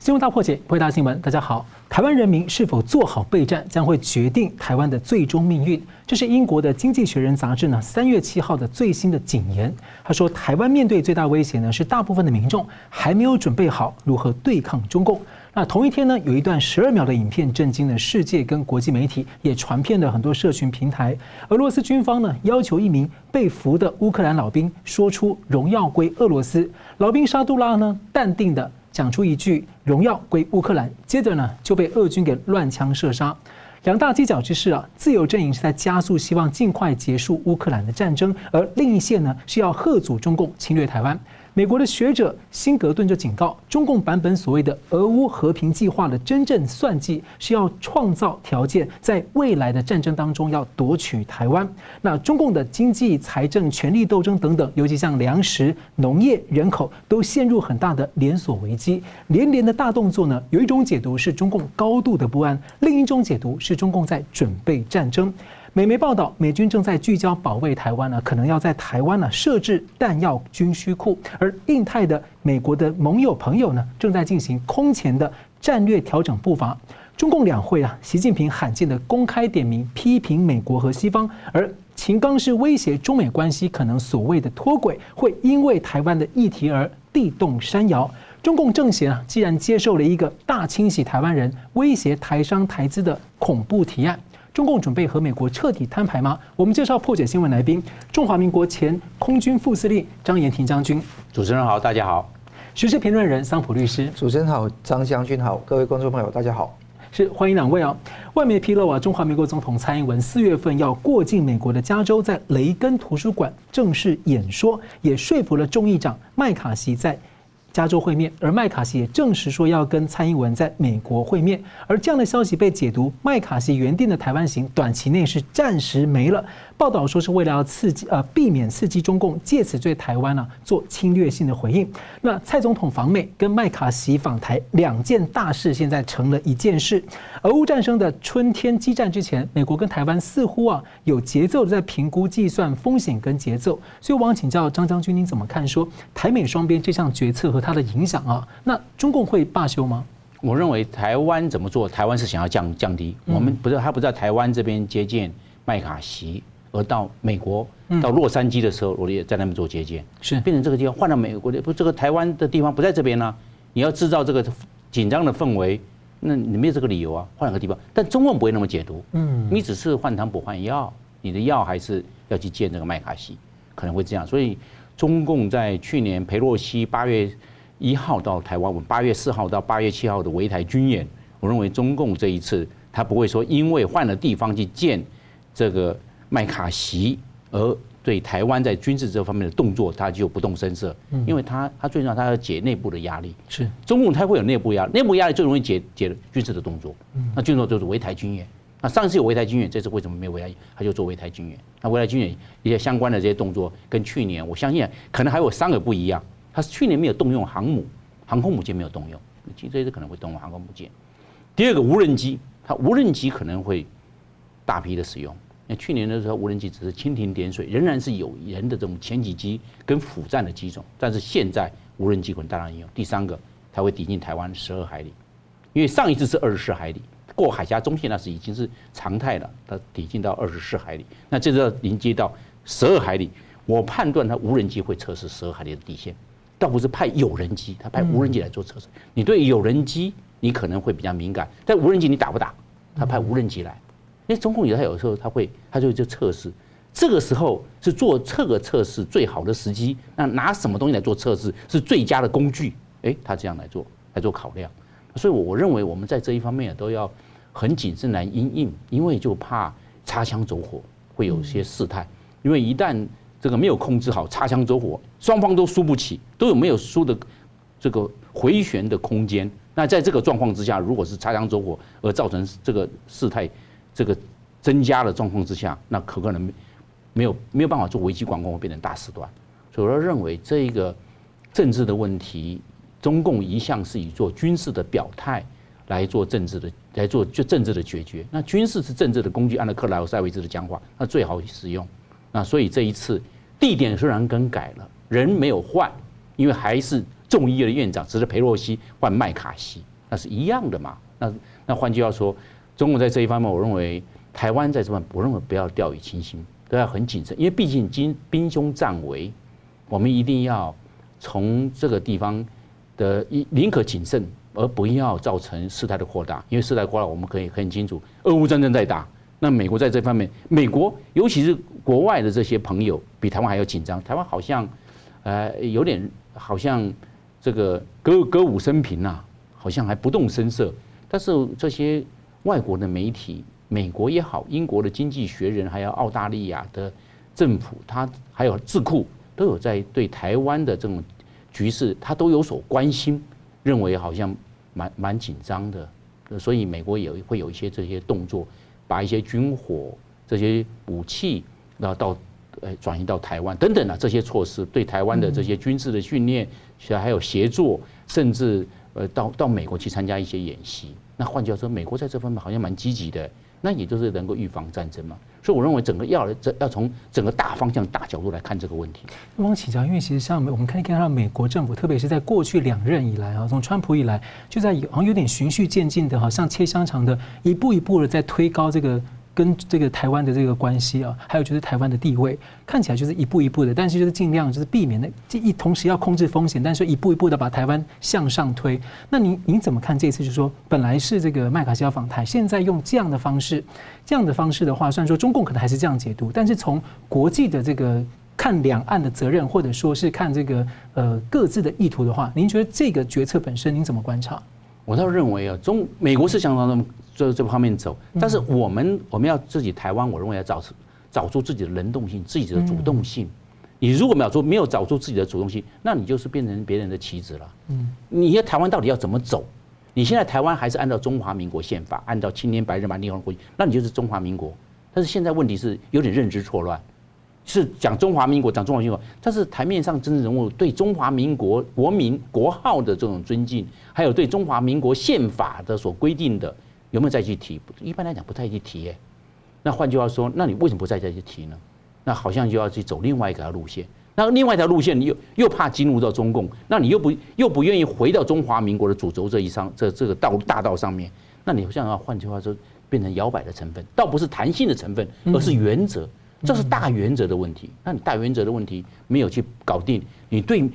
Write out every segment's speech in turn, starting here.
新闻大破解，回答新闻。大家好，台湾人民是否做好备战，将会决定台湾的最终命运。这是英国的《经济学人》杂志呢三月七号的最新的警言。他说，台湾面对最大威胁呢，是大部分的民众还没有准备好如何对抗中共。那同一天呢，有一段十二秒的影片震惊了世界跟国际媒体，也传遍了很多社群平台。俄罗斯军方呢，要求一名被俘的乌克兰老兵说出“荣耀归俄罗斯”。老兵沙杜拉呢，淡定的。讲出一句“荣耀归乌克兰”，接着呢就被俄军给乱枪射杀。两大犄角之势啊，自由阵营是在加速，希望尽快结束乌克兰的战争，而另一线呢是要贺阻中共侵略台湾。美国的学者辛格顿就警告，中共版本所谓的俄乌和平计划的真正算计是要创造条件，在未来的战争当中要夺取台湾。那中共的经济、财政、权力斗争等等，尤其像粮食、农业、人口，都陷入很大的连锁危机。连连的大动作呢，有一种解读是中共高度的不安，另一种解读是中共在准备战争。美媒报道，美军正在聚焦保卫台湾呢，可能要在台湾呢设置弹药军需库，而印太的美国的盟友朋友呢，正在进行空前的战略调整步伐。中共两会啊，习近平罕见的公开点名批评美国和西方，而秦刚是威胁中美关系可能所谓的脱轨，会因为台湾的议题而地动山摇。中共政协啊，既然接受了一个大清洗台湾人、威胁台商台资的恐怖提案。中共准备和美国彻底摊牌吗？我们介绍破解新闻来宾：中华民国前空军副司令张延廷将军。主持人好，大家好。时事评论人桑普律师。主持人好，张将军好，各位观众朋友大家好。是欢迎两位啊！外媒披露啊，中华民国总统蔡英文四月份要过境美国的加州，在雷根图书馆正式演说，也说服了众议长麦卡锡在。加州会面，而麦卡锡也证实说要跟蔡英文在美国会面，而这样的消息被解读，麦卡锡原定的台湾行短期内是暂时没了。报道说是为了要刺激呃避免刺激中共借此对台湾呢做侵略性的回应。那蔡总统访美跟麦卡锡访台两件大事，现在成了一件事。俄乌战争的春天激战之前，美国跟台湾似乎啊有节奏的在评估计算风险跟节奏。所以我想请教张将军，您怎么看说台美双边这项决策和它的影响啊？那中共会罢休吗？我认为台湾怎么做，台湾是想要降降低，我们不是他不在台湾这边接见麦卡锡。而到美国，到洛杉矶的时候，我也在那边做接见，是变成这个地方换到美国的不，这个台湾的地方不在这边呢、啊。你要制造这个紧张的氛围，那你没有这个理由啊，换个地方。但中共不会那么解读，嗯，你只是换汤不换药，你的药还是要去见这个麦卡锡，可能会这样。所以中共在去年裴洛西八月一号到台湾，我们八月四号到八月七号的围台军演，我认为中共这一次他不会说因为换了地方去建这个。麦卡锡，而对台湾在军事这方面的动作，他就不动声色，因为他他最重要，他要解内部的压力。是中共他会有内部压力，内部压力最容易解解军事的动作。那军事就是围台军演。那上次有围台军演，这次为什么没有围台？他就做围台军演。那围台军演一些相关的这些动作，跟去年我相信可能还有三个不一样。它是去年没有动用航母，航空母舰没有动用，其实这次可能会动用航空母舰。第二个无人机，它无人机可能会大批的使用。那去年的时候，无人机只是蜻蜓点水，仍然是有人的这种前几机跟辅战的机种。但是现在无人机可能大量应用。第三个，它会抵近台湾十二海里，因为上一次是二十四海里，过海峡中线那是已经是常态了。它抵近到二十四海里，那这次要临接到十二海里，我判断它无人机会测试十二海里的底线，倒不是派有人机，他派无人机来做测试。你对有人机你可能会比较敏感，但无人机你打不打？他派无人机来。因为中共有他有时候他会，他就会就测试，这个时候是做这个测试最好的时机。那拿什么东西来做测试是最佳的工具？哎，他这样来做来做考量。所以，我我认为我们在这一方面都要很谨慎来应应，因为就怕擦枪走火会有些事态。因为一旦这个没有控制好，擦枪走火，双方都输不起，都有没有输的这个回旋的空间。那在这个状况之下，如果是擦枪走火而造成这个事态。这个增加的状况之下，那可可能没有没有办法做危机管控，会变成大事端。所以我认为这一个政治的问题，中共一向是以做军事的表态来做政治的来做就政治的决绝。那军事是政治的工具，按照克莱奥塞维兹的讲法，那最好使用。那所以这一次地点虽然更改了，人没有换，因为还是众议院的院长只是裴洛西换麦卡锡，那是一样的嘛？那那换句话说，中国在这一方面，我认为台湾在这方面，我认为不要掉以轻心，都要很谨慎，因为毕竟今兵凶战危，我们一定要从这个地方的一宁可谨慎，而不要造成事态的扩大。因为事态扩大，我们可以很清楚，俄乌战争在打，那美国在这方面，美国尤其是国外的这些朋友，比台湾还要紧张。台湾好像呃有点好像。这个歌歌舞升平呐，好像还不动声色。但是这些外国的媒体，美国也好，英国的经济学人，还有澳大利亚的政府，他还有智库，都有在对台湾的这种局势，他都有所关心，认为好像蛮蛮紧张的。所以美国也会有一些这些动作，把一些军火、这些武器，然后到。呃，转移到台湾等等啊，这些措施对台湾的这些军事的训练，其实还有协作，甚至呃，到到美国去参加一些演习。那换句话说，美国在这方面好像蛮积极的，那也就是能够预防战争嘛。所以我认为整个要这要从整个大方向、大角度来看这个问题。那汪启教，因为其实像我们可以看到美国政府，特别是在过去两任以来啊，从川普以来，就在好像有点循序渐进的，好像切香肠的，一步一步的在推高这个。跟这个台湾的这个关系啊，还有就是台湾的地位，看起来就是一步一步的，但是就是尽量就是避免的这，一同时要控制风险，但是一步一步的把台湾向上推。那您您怎么看这次？就是说，本来是这个麦卡锡要访台，现在用这样的方式，这样的方式的话，虽然说中共可能还是这样解读，但是从国际的这个看两岸的责任，或者说是看这个呃各自的意图的话，您觉得这个决策本身您怎么观察？我倒认为啊，中美国是相当的。这这方面走，但是我们我们要自己台湾，我认为要找出找出自己的能动性，自己的主动性。你如果没有做，没有找出自己的主动性，那你就是变成别人的棋子了。嗯，你要台湾到底要怎么走？你现在台湾还是按照中华民国宪法，按照青天白日满地红国旗，那你就是中华民国。但是现在问题是有点认知错乱，是讲中华民国，讲中华民国，但是台面上真正人物对中华民国国民国号的这种尊敬，还有对中华民国宪法的所规定的。有没有再去提？一般来讲不太去提耶。那换句话说，那你为什么不再再去提呢？那好像就要去走另外一条路线。那另外一条路线，你又又怕进入到中共，那你又不又不愿意回到中华民国的主轴这一上这这个道大道上面。那你好像要换句话说，变成摇摆的成分，倒不是弹性的成分，而是原则。这是大原则的问题。那你大原则的问题没有去搞定，你对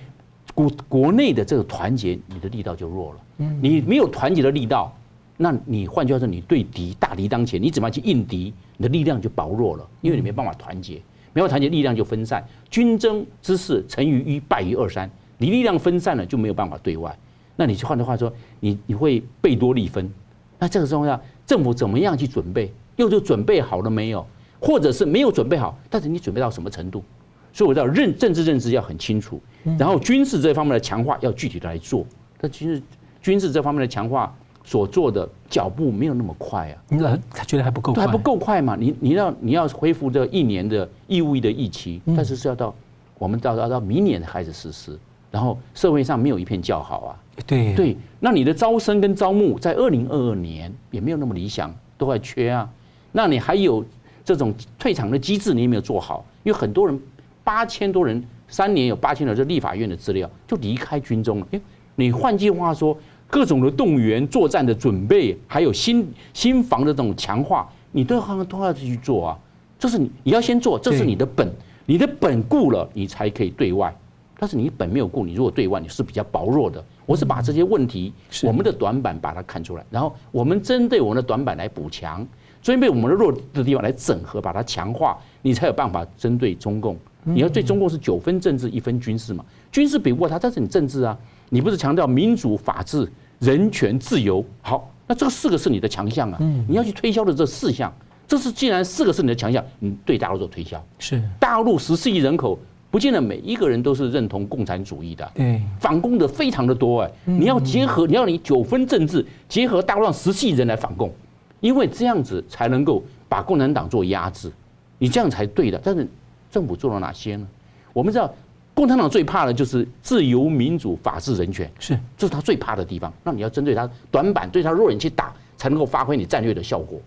国国内的这个团结，你的力道就弱了。你没有团结的力道。那你换句话说，你对敌大敌当前，你怎么去应敌？你的力量就薄弱了，因为你没办法团结，没有团结，力量就分散。军争之势，成于一，败于二三。你力量分散了，就没有办法对外。那你换句话说，你你会备多力分。那这个时候要政府怎么样去准备？又就准备好了没有？或者是没有准备好？但是你准备到什么程度？所以我知道认政治认知要很清楚，然后军事这方面的强化要具体的来做。但其实军事这方面的强化。所做的脚步没有那么快啊，你老他觉得还不够快，还不够快嘛？你你要你要恢复这一年的义务役的役期，但是是要到我们到到到明年才开始实施，然后社会上没有一片叫好啊。对对，那你的招生跟招募在二零二二年也没有那么理想，都还缺啊。那你还有这种退场的机制，你也没有做好？因为很多人八千多人，三年有八千人，这立法院的资料就离开军中了。哎，你换句话说。各种的动员、作战的准备，还有新新防的这种强化，你都要都要去做啊。这是你你要先做，这是你的本，你的本固了，你才可以对外。但是你本没有固，你如果对外，你是比较薄弱的。我是把这些问题，我们的短板把它看出来，然后我们针对我们的短板来补强，针对我们的弱的地方来整合，把它强化，你才有办法针对中共。你要对中共是九分政治，一分军事嘛？军事比不过他，但是你政治啊。你不是强调民主、法治、人权、自由？好，那这四个是你的强项啊！你要去推销的这四项，这是既然四个是你的强项，你对大陆做推销。是大陆十四亿人口，不见得每一个人都是认同共产主义的。对，反共的非常的多哎！你要结合，你要你九分政治结合大陆上十四亿人来反共，因为这样子才能够把共产党做压制，你这样才对的。但是政府做了哪些呢？我们知道。共产党最怕的就是自由、民主、法治、人权，是，这是他最怕的地方。那你要针对他短板，对他弱点去打，才能够发挥你战略的效果。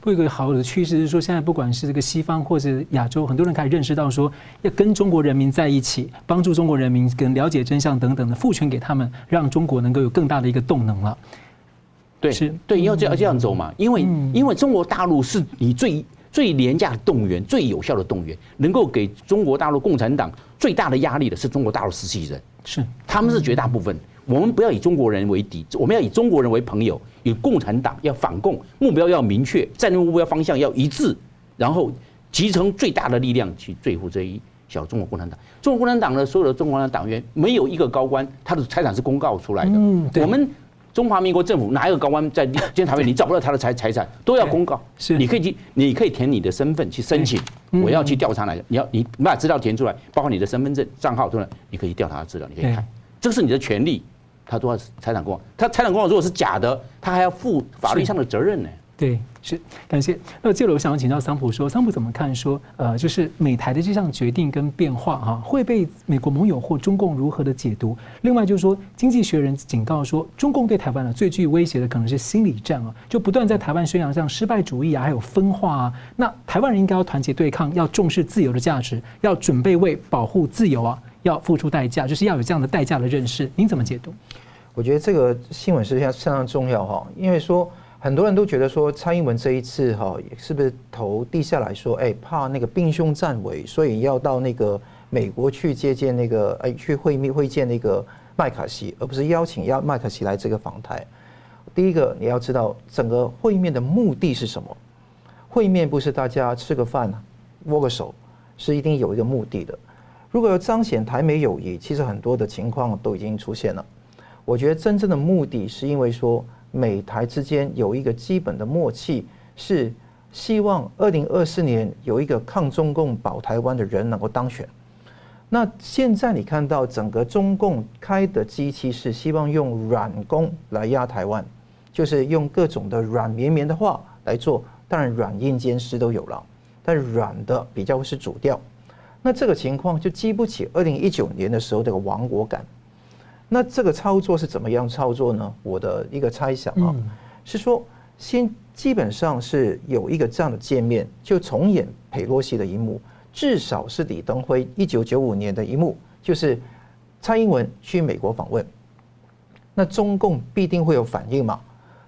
会有一个好的趋势是说，现在不管是这个西方或者亚洲，很多人开始认识到说，要跟中国人民在一起，帮助中国人民跟了解真相等等的，赋权给他们，让中国能够有更大的一个动能了。对，是对，要这样这样走嘛，因为因为中国大陆是你最最廉价的动员、最有效的动员，能够给中国大陆共产党最大的压力的是中国大陆实际人，是他们是绝大部分。我们不要以中国人为敌，我们要以中国人为朋友。以共产党要反共，目标要明确，战略目标方向要一致，然后集成最大的力量去对付这一小中国共产党。中国共产党的所有的中国的党员，没有一个高官他的财产是公告出来的。我们中华民国政府哪一个高官在监察院，你找不到他的财财产，都要公告。是，你可以去，你可以填你的身份去申请，我要去调查哪个。你要你把资料填出来，包括你的身份证账号等等，你可以调查资料，你可以看，这是你的权利。他都要财产公告，他财产公告如果是假的，他还要负法律上的责任呢。对，是感谢。那接着我想要请教桑普说，桑普怎么看说，呃，就是美台的这项决定跟变化哈，会被美国盟友或中共如何的解读？另外就是说，经济学人警告说，中共对台湾呢最具威胁的可能是心理战啊，就不断在台湾宣扬像失败主义啊，还有分化啊。那台湾人应该要团结对抗，要重视自由的价值，要准备为保护自由啊，要付出代价，就是要有这样的代价的认识。您怎么解读？我觉得这个新闻是相相当重要哈，因为说很多人都觉得说蔡英文这一次哈，是不是头低下来说，哎，怕那个兵凶战危，所以要到那个美国去接见那个哎，去会面会见那个麦卡锡，而不是邀请要麦卡锡来这个访台。第一个你要知道整个会面的目的是什么？会面不是大家吃个饭握个手，是一定有一个目的的。如果要彰显台美友谊，其实很多的情况都已经出现了。我觉得真正的目的是因为说美台之间有一个基本的默契，是希望二零二四年有一个抗中共保台湾的人能够当选。那现在你看到整个中共开的机器是希望用软攻来压台湾，就是用各种的软绵绵的话来做，当然软硬兼施都有了，但软的比较是主调。那这个情况就激不起二零一九年的时候这个亡国感。那这个操作是怎么样操作呢？我的一个猜想啊，是说先基本上是有一个这样的界面，就重演佩洛西的一幕，至少是李登辉一九九五年的一幕，就是蔡英文去美国访问，那中共必定会有反应嘛，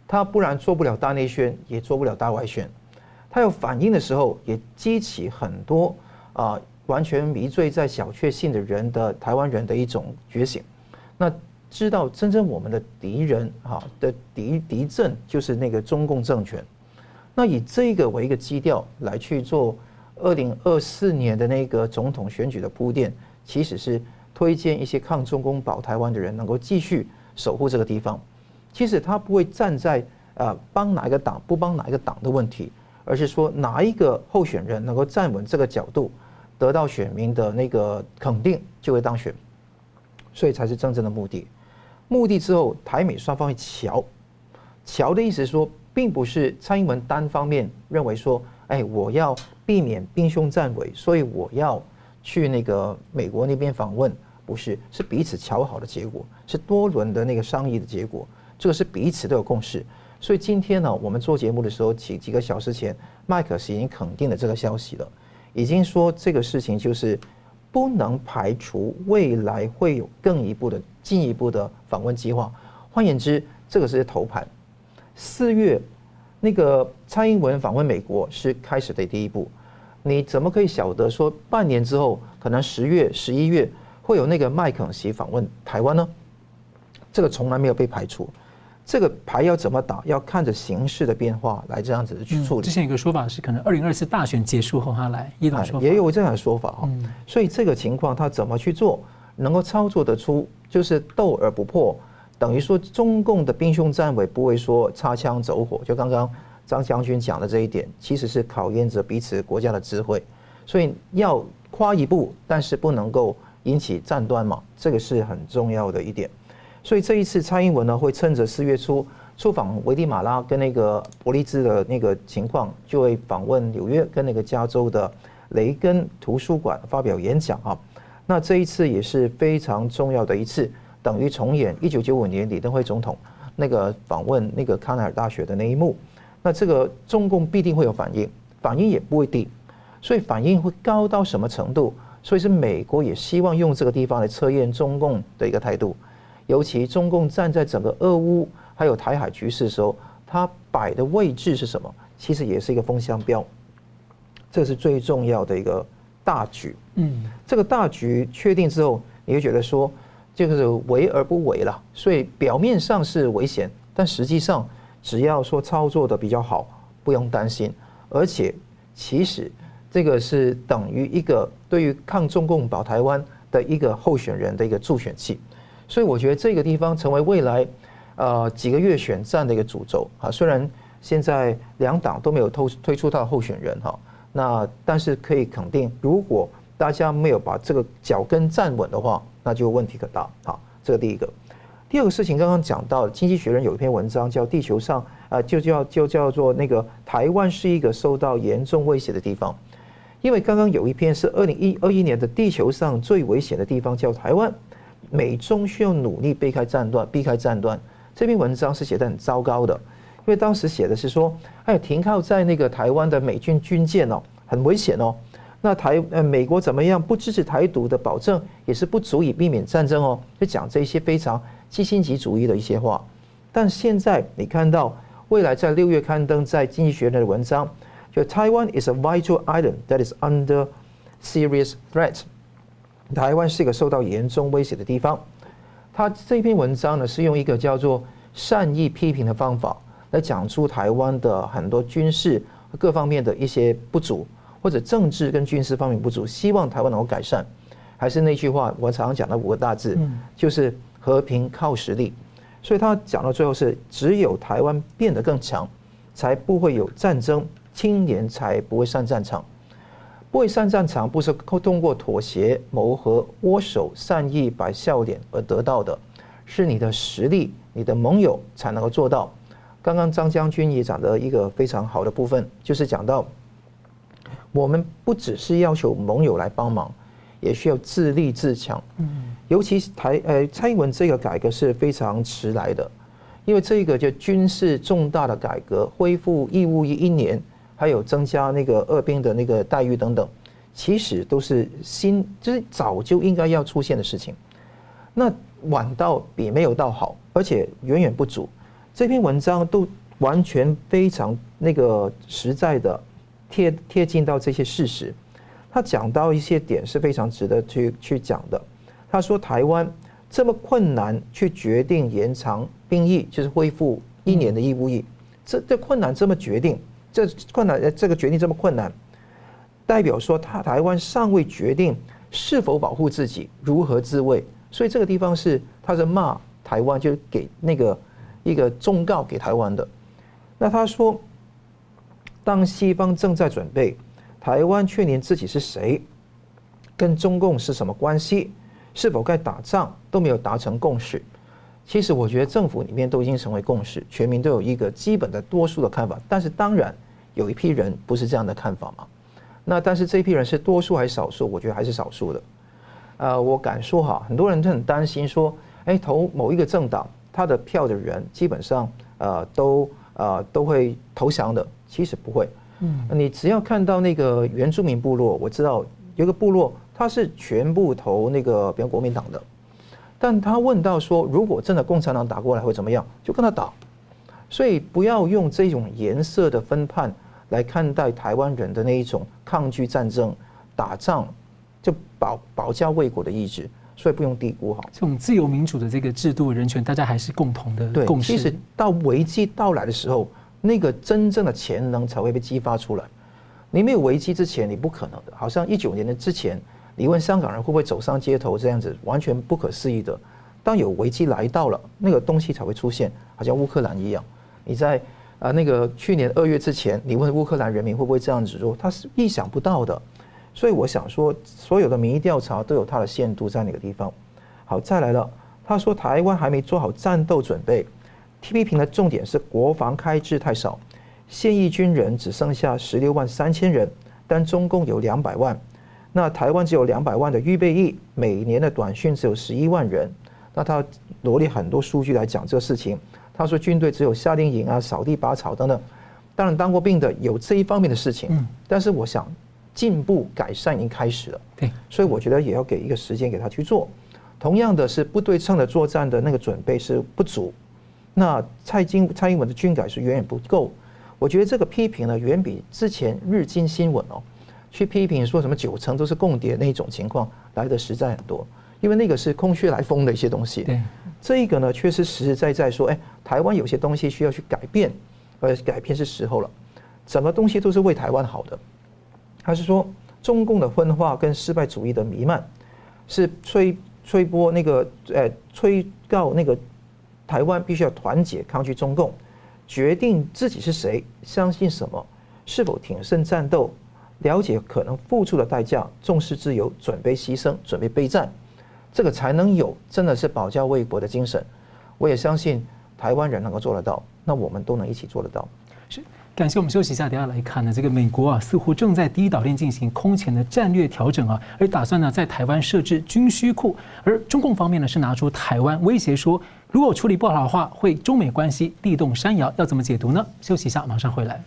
他不然做不了大内宣，也做不了大外宣，他有反应的时候，也激起很多啊完全迷醉在小确幸的人的台湾人的一种觉醒。那知道真正我们的敌人哈的敌敌阵就是那个中共政权，那以这个为一个基调来去做二零二四年的那个总统选举的铺垫，其实是推荐一些抗中共保台湾的人能够继续守护这个地方。其实他不会站在啊帮哪一个党不帮哪一个党的问题，而是说哪一个候选人能够站稳这个角度，得到选民的那个肯定，就会当选。所以才是真正的目的。目的之后，台美双方会乔。乔的意思说，并不是蔡英文单方面认为说，哎，我要避免兵凶战危，所以我要去那个美国那边访问。不是，是彼此乔好的结果，是多轮的那个商议的结果。这个是彼此都有共识。所以今天呢，我们做节目的时候，几几个小时前，麦可锡已经肯定了这个消息了，已经说这个事情就是。不能排除未来会有更一步的进一步的访问计划。换言之，这个是头盘。四月那个蔡英文访问美国是开始的第一步。你怎么可以晓得说半年之后，可能十月、十一月会有那个麦肯锡访问台湾呢？这个从来没有被排除。这个牌要怎么打，要看着形势的变化来这样子去处理。之前有个说法是，可能二零二四大选结束后他来，一种说法也有这样的说法哈。所以这个情况他怎么去做，能够操作得出，就是斗而不破，等于说中共的兵凶战危不会说擦枪走火。就刚刚张将军讲的这一点，其实是考验着彼此国家的智慧。所以要跨一步，但是不能够引起战端嘛，这个是很重要的一点。所以这一次蔡英文呢，会趁着四月初出访危地马拉跟那个伯利兹的那个情况，就会访问纽约跟那个加州的雷根图书馆发表演讲啊。那这一次也是非常重要的一次，等于重演一九九五年李登辉总统那个访问那个康奈尔大学的那一幕。那这个中共必定会有反应，反应也不会低，所以反应会高到什么程度？所以是美国也希望用这个地方来测验中共的一个态度，尤其中共站在整个俄乌还有台海局势的时候，它摆的位置是什么？其实也是一个风向标，这是最重要的一个大局。嗯，这个大局确定之后，你会觉得说，就是为而不为了。所以表面上是危险，但实际上只要说操作的比较好，不用担心。而且其实这个是等于一个对于抗中共保台湾的一个候选人的一个助选器。所以我觉得这个地方成为未来呃几个月选战的一个主轴啊。虽然现在两党都没有推推出他的候选人哈，那但是可以肯定，如果大家没有把这个脚跟站稳的话，那就问题可大。好，这个第一个。第二个事情，刚刚讲到，《经济学人》有一篇文章叫《地球上啊，就叫就叫做那个台湾是一个受到严重威胁的地方》。因为刚刚有一篇是二零一二一年的《地球上最危险的地方》叫台湾，美中需要努力避开战乱，避开战乱。这篇文章是写得很糟糕的，因为当时写的是说，哎，停靠在那个台湾的美军军舰哦，很危险哦。那台呃美国怎么样不支持台独的保证也是不足以避免战争哦，就讲这些非常基辛级主义的一些话。但现在你看到未来在六月刊登在经济学人的文章，就 Taiwan is a vital island that is under serious threat。台湾是一个受到严重威胁的地方。他这篇文章呢是用一个叫做善意批评的方法来讲出台湾的很多军事各方面的一些不足。或者政治跟军事方面不足，希望台湾能够改善，还是那句话，我常常讲的五个大字，就是和平靠实力。所以他讲到最后是，只有台湾变得更强，才不会有战争，青年才不会上战场。不会上战场，不是通过妥协、谋和、握手、善意、摆笑脸而得到的，是你的实力、你的盟友才能够做到。刚刚张将军也讲的一个非常好的部分，就是讲到。我们不只是要求盟友来帮忙，也需要自立自强。嗯，尤其台呃蔡英文这个改革是非常迟来的，因为这个就军事重大的改革，恢复义务役一年，还有增加那个二兵的那个待遇等等，其实都是新，就是早就应该要出现的事情。那晚到比没有到好，而且远远不足。这篇文章都完全非常那个实在的。贴贴近到这些事实，他讲到一些点是非常值得去去讲的。他说台湾这么困难去决定延长兵役，就是恢复一年的义务役，这这困难这么决定，这困难这个决定这么困难，代表说他台湾尚未决定是否保护自己，如何自卫。所以这个地方是他是骂台湾，就给那个一个忠告给台湾的。那他说。当西方正在准备，台湾却连自己是谁，跟中共是什么关系，是否该打仗都没有达成共识。其实我觉得政府里面都已经成为共识，全民都有一个基本的多数的看法。但是当然有一批人不是这样的看法嘛。那但是这一批人是多数还是少数？我觉得还是少数的。呃，我敢说哈，很多人都很担心说，哎，投某一个政党，他的票的人基本上呃都呃都会投降的。其实不会，嗯，你只要看到那个原住民部落，我知道有个部落，他是全部投那个比如国民党的，但他问到说，如果真的共产党打过来会怎么样，就跟他打。所以不要用这种颜色的分判来看待台湾人的那一种抗拒战争、打仗就保保家卫国的意志，所以不用低估哈。这种自由民主的这个制度人权，大家还是共同的共识。其实到危机到来的时候。那个真正的潜能才会被激发出来。你没有危机之前，你不可能的。好像一九年的之前，你问香港人会不会走上街头这样子，完全不可思议的。当有危机来到了，那个东西才会出现。好像乌克兰一样，你在啊那个去年二月之前，你问乌克兰人民会不会这样子做，他是意想不到的。所以我想说，所有的民意调查都有它的限度在哪个地方。好，再来了，他说台湾还没做好战斗准备。批评的重点是国防开支太少，现役军人只剩下十六万三千人，但中共有两百万，那台湾只有两百万的预备役，每年的短训只有十一万人。那他罗列很多数据来讲这个事情，他说军队只有夏令营啊、扫地拔草等等，当然当过兵的有这一方面的事情，嗯，但是我想进步改善已经开始了，对，所以我觉得也要给一个时间给他去做。同样的是不对称的作战的那个准备是不足，那蔡英蔡英文的军改是远远不够。我觉得这个批评呢，远比之前日经新闻哦去批评说什么九成都是共谍那一种情况来的实在很多，因为那个是空穴来风的一些东西。对，这一个呢，确实实实在在说，哎，台湾有些东西需要去改变。而，改变是时候了，整个东西都是为台湾好的。还是说，中共的分化跟失败主义的弥漫，是吹吹波那个，呃，吹告那个台湾必须要团结抗拒中共，决定自己是谁，相信什么，是否挺身战斗，了解可能付出的代价，重视自由，准备牺牲，准备备战，这个才能有真的是保家卫国的精神。我也相信台湾人能够做得到。那我们都能一起做得到。是，感谢我们休息一下，等下来看呢，这个美国啊，似乎正在第一岛链进行空前的战略调整啊，而打算呢在台湾设置军需库，而中共方面呢是拿出台湾威胁说，如果处理不好的话，会中美关系地动山摇，要怎么解读呢？休息一下，马上回来。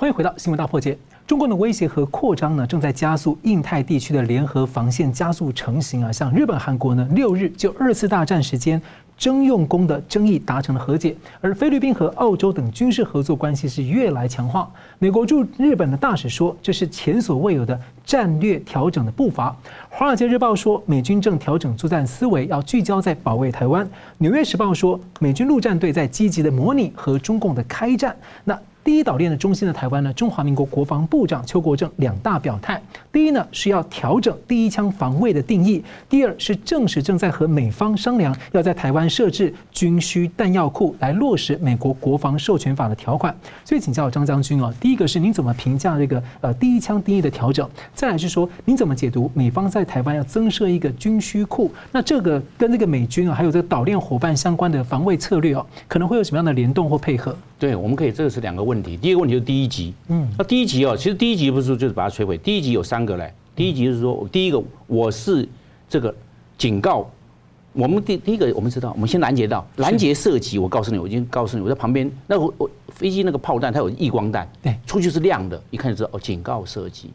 欢迎回到新闻大破解。中共的威胁和扩张呢，正在加速印太地区的联合防线加速成型啊，像日本、韩国呢，六日就二次大战时间。征用工的争议达成了和解，而菲律宾和澳洲等军事合作关系是越来强化。美国驻日本的大使说，这是前所未有的战略调整的步伐。华尔街日报说，美军正调整作战思维，要聚焦在保卫台湾。纽约时报说，美军陆战队在积极的模拟和中共的开战。那。第一岛链的中心的台湾呢，中华民国国防部长邱国正两大表态：第一呢是要调整第一枪防卫的定义；第二是证实正在和美方商量，要在台湾设置军需弹药库来落实美国国防授权法的条款。所以请教张将军啊，第一个是您怎么评价这个呃第一枪定义的调整？再来是说您怎么解读美方在台湾要增设一个军需库？那这个跟这个美军啊，还有这个岛链伙伴相关的防卫策略哦，可能会有什么样的联动或配合？对，我们可以这个是两个问题。第一个问题就是第一集，嗯，那第一集哦，其实第一集不是说就是把它摧毁，第一集有三个嘞。第一级是说，第一个我是这个警告，我们第第一个我们知道，我们先拦截到拦截射击。我告诉你，我已经告诉你，我在旁边，那我我飞机那个炮弹它有曳光弹，对，出去是亮的，一看就知道哦，警告射击，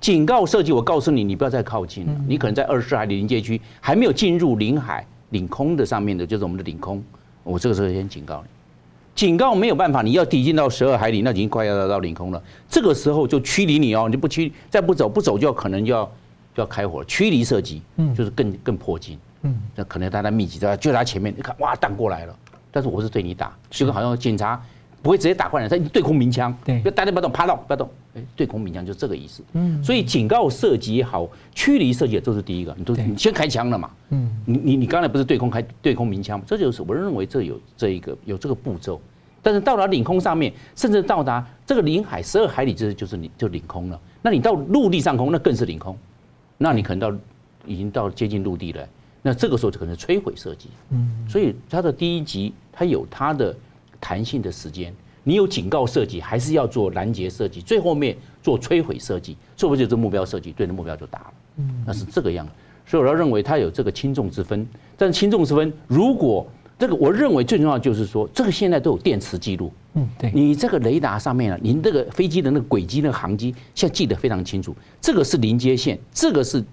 警告射击。我告诉你，你不要再靠近了，你可能在二十海里临界区还没有进入领海领空的上面的，就是我们的领空，我这个时候先警告你。警告没有办法，你要抵近到十二海里，那已经快要到到领空了。这个时候就驱离你哦，你不驱，再不走，不走就要可能就要就要开火，驱离射击，嗯，就是更更迫近，嗯，那可能大家密集在就在他前面，你看哇弹过来了，但是我是对你打，就跟好像警察不会直接打过来，他对空鸣枪，对，就大家不要动，趴到不要动，哎，对空鸣枪就这个意思，嗯，所以警告射击也好，驱离射击也都是第一个，你都你先开枪了嘛，嗯，你你你刚才不是对空开对空鸣枪吗？这就是我认为这有这一个有这个步骤。但是到达领空上面，甚至到达这个领海十二海里，这就是你就领空了。那你到陆地上空，那更是领空。那你可能到已经到接近陆地了。那这个时候就可能是摧毁射击。嗯。所以它的第一级，它有它的弹性的时间。你有警告设计，还是要做拦截设计，最后面做摧毁设计，是不是就是目标设计？对的目标就打了。嗯。那是这个样。所以我要认为它有这个轻重之分。但是轻重之分，如果这个我认为最重要就是说，这个现在都有电磁记录。嗯，对。你这个雷达上面啊，您这个飞机的那个轨迹、那个航迹，现在记得非常清楚。这个是临接线，这个是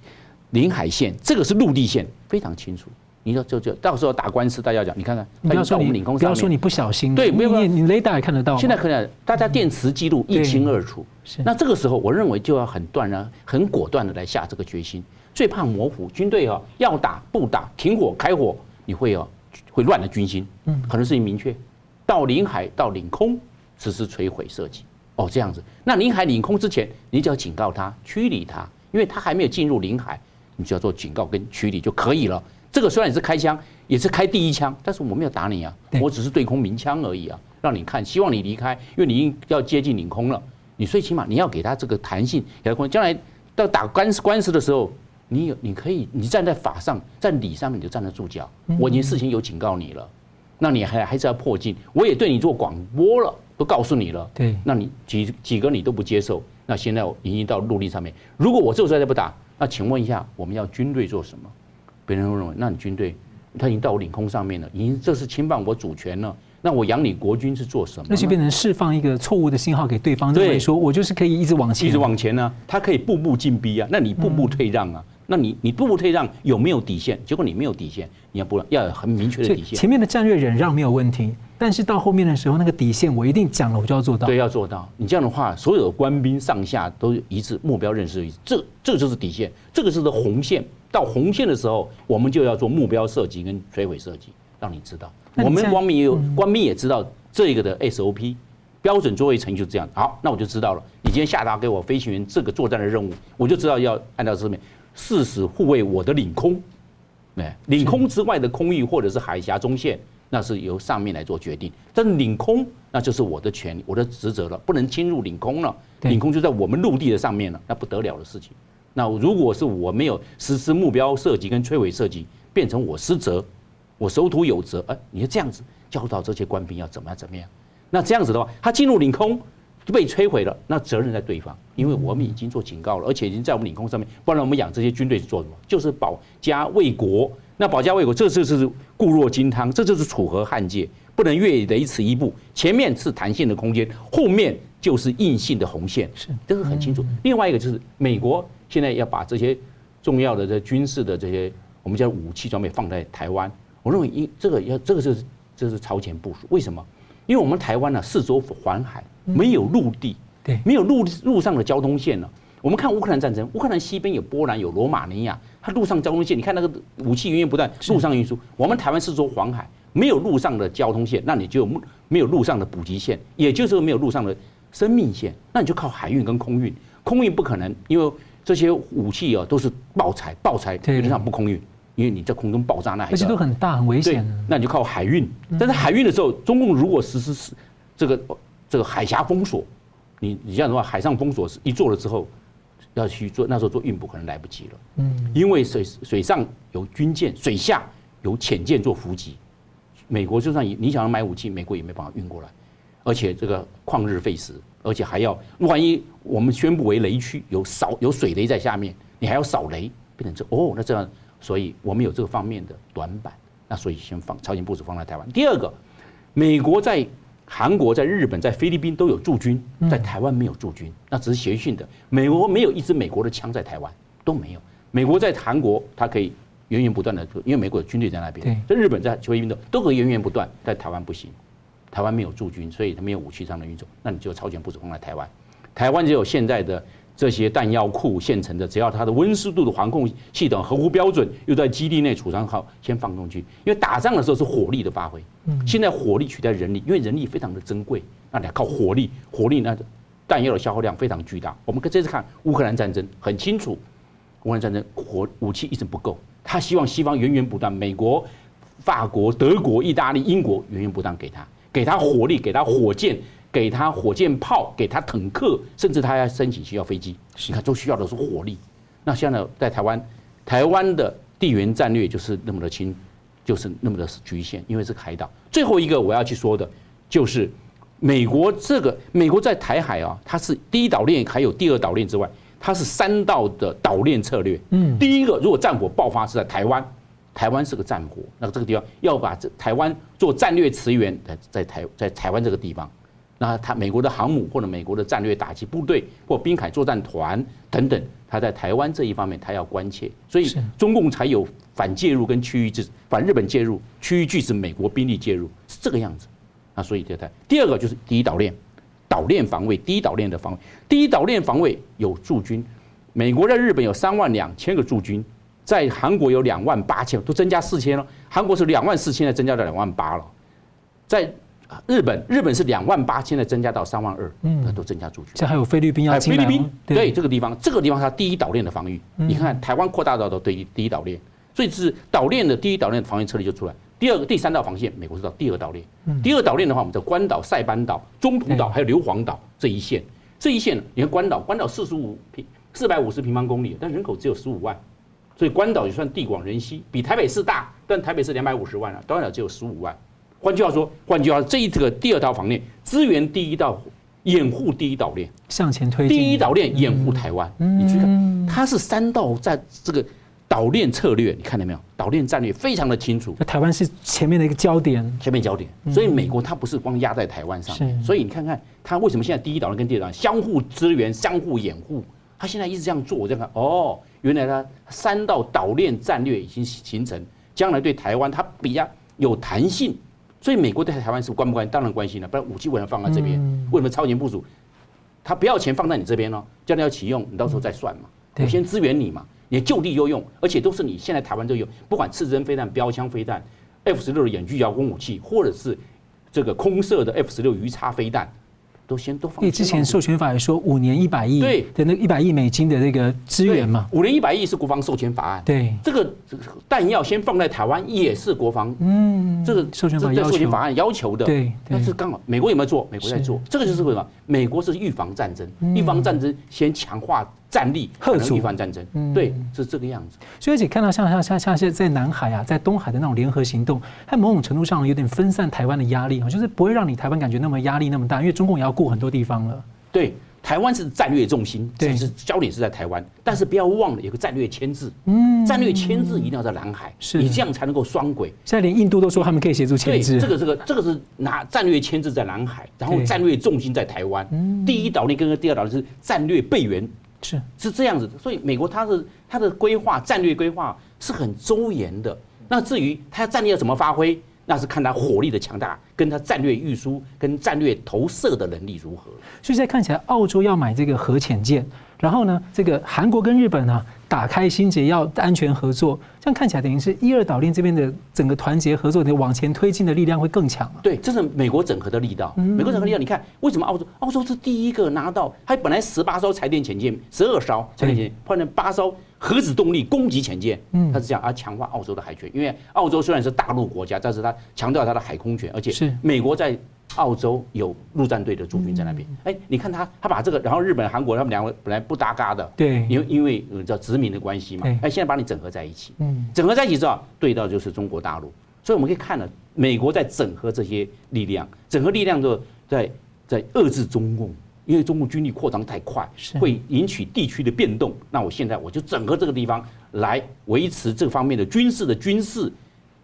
领海线，这个是陆地线，非常清楚。你说就就到时候打官司，大家讲，你看看，不要说我们领空不要说你不小心，对，没有你你雷达也看得到。现在可能大家电磁记录一清二楚。是。那这个时候，我认为就要很断然、很果断的来下这个决心。最怕模糊，军队啊，要打不打，停火开火，你会啊。会乱了军心，嗯，可能是明确，到领海到领空实施摧毁设计，哦，这样子。那领海领空之前，你就要警告他驱离他，因为他还没有进入领海，你就要做警告跟驱离就可以了。这个虽然也是开枪，也是开第一枪，但是我没有打你啊，我只是对空鸣枪而已啊，让你看，希望你离开，因为你已经要接近领空了，你最起码你要给他这个弹性，给他空，将来到打官司官司的时候。你有，你可以，你站在法上，在理上面你就站得住脚。我已经事情有警告你了，那你还还是要迫近。我也对你做广播了，都告诉你了。对，那你几几个你都不接受，那现在我已经到陆地上面。如果我这个时候再不打，那请问一下，我们要军队做什么？别人会认为，那你军队他已经到我领空上面了，已经这是侵犯我主权了。那我养你国军是做什么？那就变成释放一个错误的信号给对方，认为说我就是可以一直往前，一直往前呢、啊？他可以步步进逼啊，那你步步退让啊？嗯、那你你步步退让有没有底线？结果你没有底线，你要不要有很明确的底线？前面的战略忍让没有问题，但是到后面的时候，那个底线我一定讲了，我就要做到。对，要做到。你这样的话，所有的官兵上下都一致，目标认识一致，这这就是底线，这个就是红线。到红线的时候，我们就要做目标设计跟摧毁设计，让你知道。我们官兵也有官兵也知道。这个的 SOP 标准作业程序就是这样。好，那我就知道了。你今天下达给我飞行员这个作战的任务，我就知道要按照这面誓死护卫我的领空。哎，领空之外的空域或者是海峡中线，那是由上面来做决定。但是领空那就是我的权利，我的职责了，不能侵入领空了。领空就在我们陆地的上面了，那不得了的事情。那如果是我没有实施目标射击跟摧毁射击，变成我失责，我守土有责。哎，你就这样子。教导这些官兵要怎么样怎么样，那这样子的话，他进入领空就被摧毁了，那责任在对方，因为我们已经做警告了，而且已经在我们领空上面，不然我们养这些军队是做什么？就是保家卫国。那保家卫国，这就是固若金汤，这就是楚河汉界，不能越雷池一步。前面是弹性的空间，后面就是硬性的红线，是这个很清楚。另外一个就是美国现在要把这些重要的这军事的这些我们叫武器装备放在台湾，我认为一这个要这个就是。这是超前部署，为什么？因为我们台湾呢，四周环海，没有陆地，对，没有陆陆上的交通线呢。我们看乌克兰战争，乌克兰西边有波兰，有罗马尼亚，它陆上交通线，你看那个武器源源不断，陆上运输。我们台湾是说黄海，没有陆上的交通线，那你就没有陆上的补给线，也就是说没有陆上的生命线，那你就靠海运跟空运。空运不可能，因为这些武器啊都是爆材，爆材基本上不空运。因为你在空中爆炸，那而且都很大很危险。那你就靠海运。但是海运的时候，中共如果实施是这个这个海峡封锁，你你这样的话，海上封锁是一做了之后，要去做那时候做运补可能来不及了。嗯，因为水水上有军舰，水下有潜舰做伏击。美国就算你想要买武器，美国也没办法运过来。而且这个旷日费时，而且还要万一我们宣布为雷区，有扫有水雷在下面，你还要扫雷，变成这哦，那这样。所以我们有这个方面的短板，那所以先放超前部署放在台湾。第二个，美国在韩国、在日本、在菲律宾都有驻军，在台湾没有驻军，那只是协训的。美国没有一支美国的枪在台湾都没有。美国在韩国，它可以源源不断的，因为美国的军队在那边。在日本、在菲律宾都可以源源不断，在台湾不行，台湾没有驻军，所以它没有武器上的运作，那你就超前部署放在台湾。台湾只有现在的。这些弹药库现成的，只要它的温湿度的防控系统合乎标准，又在基地内储藏好，先放进去。因为打仗的时候是火力的发挥，现在火力取代人力，因为人力非常的珍贵，那你要靠火力，火力那弹药的消耗量非常巨大。我们这次看乌克兰战争很清楚，乌克兰战争火武器一直不够，他希望西方源源不断，美国、法国、德国、意大利、英国源源不断给他，给他火力，给他火箭。给他火箭炮，给他坦克，甚至他要申请需要飞机，你看都需要的是火力。那现在在台湾，台湾的地缘战略就是那么的轻，就是那么的局限，因为是海岛。最后一个我要去说的，就是美国这个美国在台海啊，它是第一岛链，还有第二岛链之外，它是三道的岛链策略。嗯，第一个如果战火爆发是在台湾，台湾是个战火，那这个地方要把这台湾做战略驰援，在在台在台湾这个地方。那他美国的航母或者美国的战略打击部队或滨海作战团等等，他在台湾这一方面他要关切，所以中共才有反介入跟区域制反日本介入，区域拒止美国兵力介入是这个样子。那所以这台第二个就是第一岛链，岛链防卫，第一岛链的防卫，第一岛链防卫有驻军，美国在日本有三万两千个驻军，在韩国有两万八千，都增加四千了。韩国是两万四千，才增加到两万八了，在。日本日本是两万八，现在增加到三万二，那都增加出去。这还有菲律宾要。菲律宾对这个地方，这个地方它第一岛链的防御，你看台湾扩大到的第一第一岛链，所以是岛链的第一岛链的防御策略就出来。第二个第三道防线，美国是到第二岛链。第二岛链的话，我们叫关岛、塞班岛、中途岛还有硫磺岛这一线，这一线你看关岛，关岛四十五平四百五十平方公里，但人口只有十五万，所以关岛也算地广人稀，比台北市大，但台北市两百五十万了，关岛只有十五万。换句话说，换句话说，这一个第二道防链支援第一道，掩护第一岛链向前推进。第一岛链掩护台湾，你去看，它是三道在这个岛链策略，你看到没有？岛链战略非常的清楚。那台湾是前面的一个焦点，前面焦点。所以美国它不是光压在台湾上面，所以你看看它为什么现在第一岛链跟第二岛链相互支援、相互掩护？它现在一直这样做，我这样看，哦，原来它三道岛链战略已经形成，将来对台湾它比较有弹性。所以美国对台湾是关不关心？当然关心了，不然武器为什么放在这边？为什么超前部署？他不要钱放在你这边哦，将来要启用，你到时候再算嘛。我先支援你嘛。你就地就用，而且都是你现在台湾都有，不管刺针飞弹、标枪飞弹、F 十六的远距遥控武器，或者是这个空射的 F 十六鱼叉飞弹。都先都放。因为之前授权法也说五年一百亿，对的，那一百亿美金的那个资源嘛，五年一百亿是国防授权法案。对，这个弹药先放在台湾也是国防，嗯，这个授权法授权法案要求的。对，但是刚好美国有没有做？美国在做，这个就是为什么？美国是预防战争，预防战争先强化战力，可能预防战争。对，是这个样子。所以，而且看到像像像像现在在南海啊，在东海的那种联合行动，它某种程度上有点分散台湾的压力啊，就是不会让你台湾感觉那么压力那么大，因为中共也要顾很多地方了。对，台湾是战略重心，对，是焦点是在台湾，但是不要忘了有个战略牵制，嗯，战略牵制一定要在南海，是你这样才能够双轨。现在连印度都说他们可以协助牵制，这个这个这个是拿战略牵制在南海，然后战略重心在台湾。第一岛链跟第二岛链是战略备援，是是这样子的。所以美国它是它的规划战略规划是很周延的。那至于它战略要怎么发挥？那是看它火力的强大，跟它战略运输、跟战略投射的能力如何。所以现在看起来，澳洲要买这个核潜舰，然后呢，这个韩国跟日本呢，打开心结要安全合作，这样看起来等于是一二岛链这边的整个团结合作的往前推进的力量会更强。对，这是美国整合的力道。美国整合力道，你看为什么澳洲？澳洲是第一个拿到，它本来十八艘柴电潜舰，十二艘柴电潜舰换成八艘。核子动力攻击潜舰，嗯，它是这样，而强化澳洲的海权。因为澳洲虽然是大陆国家，但是它强调它的海空权，而且是美国在澳洲有陆战队的驻军在那边。哎，你看他，他把这个，然后日本、韩国他们两个本来不搭嘎的，对，因为因为叫殖民的关系嘛，哎，现在把你整合在一起，嗯，整合在一起之后，对到就是中国大陆。所以我们可以看了，美国在整合这些力量，整合力量之后，在在遏制中共。因为中共军力扩张太快，会引起地区的变动。那我现在我就整合这个地方来维持这方面的军事的军事，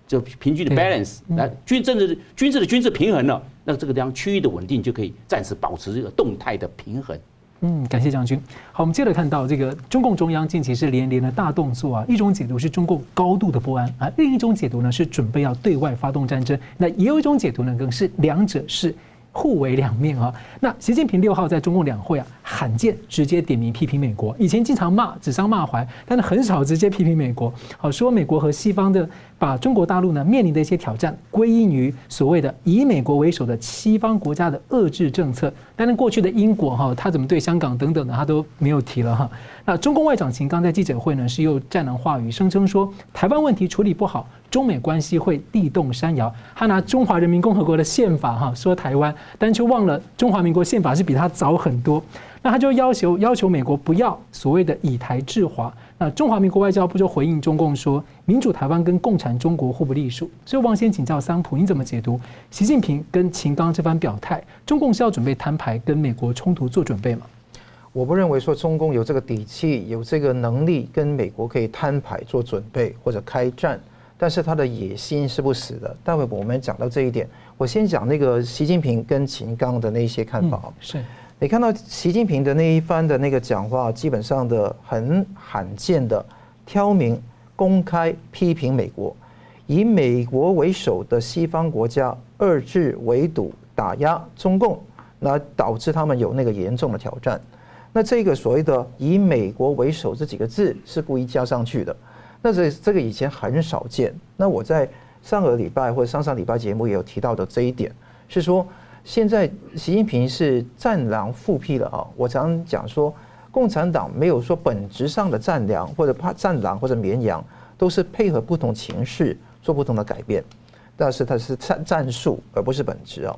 就平均的 balance，来军政治军事的军事平衡了。那这个地方区域的稳定就可以暂时保持这个动态的平衡。嗯，感谢将军。好，我们接着看到这个中共中央近期是连连的大动作啊，一种解读是中共高度的不安啊，另一种解读呢是准备要对外发动战争。那也有一种解读呢，更是两者是。互为两面啊！那习近平六号在中共两会啊，罕见直接点名批评美国。以前经常骂、指桑骂槐，但是很少直接批评美国。好，说美国和西方的把中国大陆呢面临的一些挑战归因于所谓的以美国为首的西方国家的遏制政策。但是过去的英国哈，他怎么对香港等等的，他都没有提了哈。那中共外长秦刚在记者会呢是又战狼话语，声称说台湾问题处理不好。中美关系会地动山摇，他拿中华人民共和国的宪法哈说台湾，但却忘了中华民国宪法是比他早很多。那他就要求要求美国不要所谓的以台制华。那中华民国外交部就回应中共说，民主台湾跟共产中国互不隶属。所以，我先请教桑普，你怎么解读习近平跟秦刚这番表态？中共是要准备摊牌跟美国冲突做准备吗？我不认为说中共有这个底气、有这个能力跟美国可以摊牌做准备或者开战。但是他的野心是不死的。待会我们讲到这一点，我先讲那个习近平跟秦刚的那些看法。是，你看到习近平的那一番的那个讲话，基本上的很罕见的挑明公开批评美国，以美国为首的西方国家遏制围堵打压中共，那导致他们有那个严重的挑战。那这个所谓的以美国为首这几个字是故意加上去的。那这这个以前很少见。那我在上个礼拜或者上上礼拜节目也有提到的这一点，是说现在习近平是战狼复辟了啊。我常讲说，共产党没有说本质上的战狼或者怕战狼或者绵羊，都是配合不同情势做不同的改变，但是它是战战术而不是本质啊。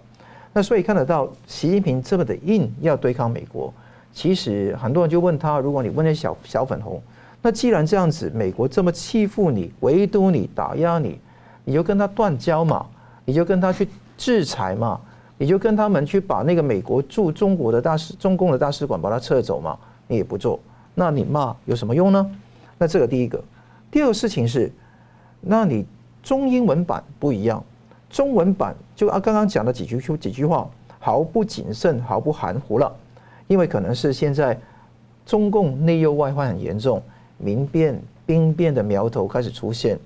那所以看得到习近平这么的硬要对抗美国，其实很多人就问他，如果你问那小小粉红。那既然这样子，美国这么欺负你、围堵你、打压你，你就跟他断交嘛，你就跟他去制裁嘛，你就跟他们去把那个美国驻中国的大使、中共的大使馆把它撤走嘛，你也不做，那你骂有什么用呢？那这个第一个，第二个事情是，那你中英文版不一样，中文版就啊刚刚讲的几句几句话毫不谨慎，毫不含糊了，因为可能是现在中共内忧外患很严重，民变兵变的苗头开始出现，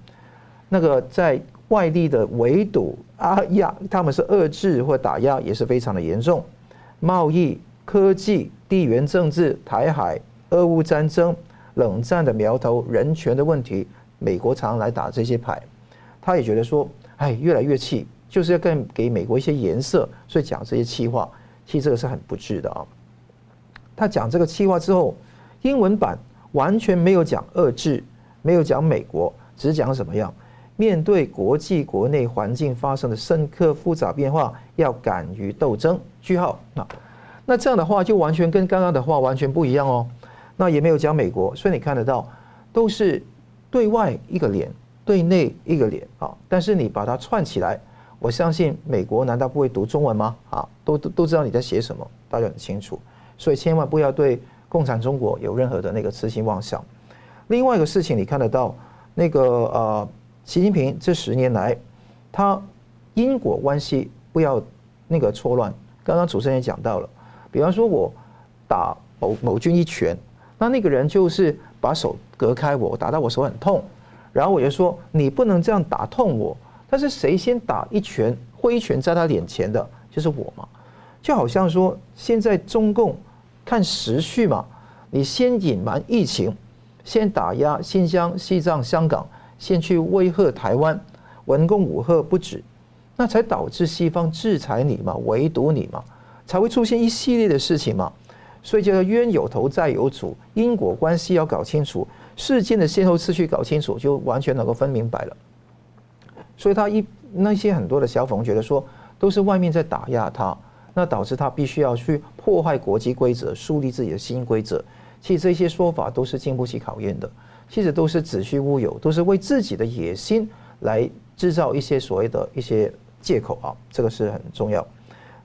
那个在外地的围堵啊压，他们是遏制或打压也是非常的严重，贸易、科技、地缘政治、台海、俄乌战争、冷战的苗头、人权的问题，美国常常来打这些牌，他也觉得说，哎，越来越气，就是要更给美国一些颜色，所以讲这些气话，其实这个是很不智的啊。他讲这个气话之后，英文版完全没有讲遏制，没有讲美国，只讲什么样？面对国际国内环境发生的深刻复杂变化，要敢于斗争。句号。那那这样的话就完全跟刚刚的话完全不一样哦。那也没有讲美国，所以你看得到，都是对外一个脸，对内一个脸啊。但是你把它串起来，我相信美国难道不会读中文吗？啊，都都都知道你在写什么，大家很清楚。所以千万不要对共产中国有任何的那个痴心妄想。另外一个事情，你看得到那个呃。习近平这十年来，他因果关系不要那个错乱。刚刚主持人也讲到了，比方说我打某某军一拳，那那个人就是把手隔开我，打到我手很痛，然后我就说你不能这样打痛我。但是谁先打一拳挥一拳在他脸前的，就是我嘛。就好像说现在中共看时序嘛，你先隐瞒疫情，先打压新疆、西藏、香港。先去威吓台湾，文攻武吓不止，那才导致西方制裁你嘛，围堵你嘛，才会出现一系列的事情嘛。所以叫做冤有头债有主，因果关系要搞清楚，事件的先后次序搞清楚，就完全能够分明白了。所以他一那些很多的小粉觉得说，都是外面在打压他，那导致他必须要去破坏国际规则，树立自己的新规则。其实这些说法都是经不起考验的。其实都是子虚乌有，都是为自己的野心来制造一些所谓的一些借口啊，这个是很重要。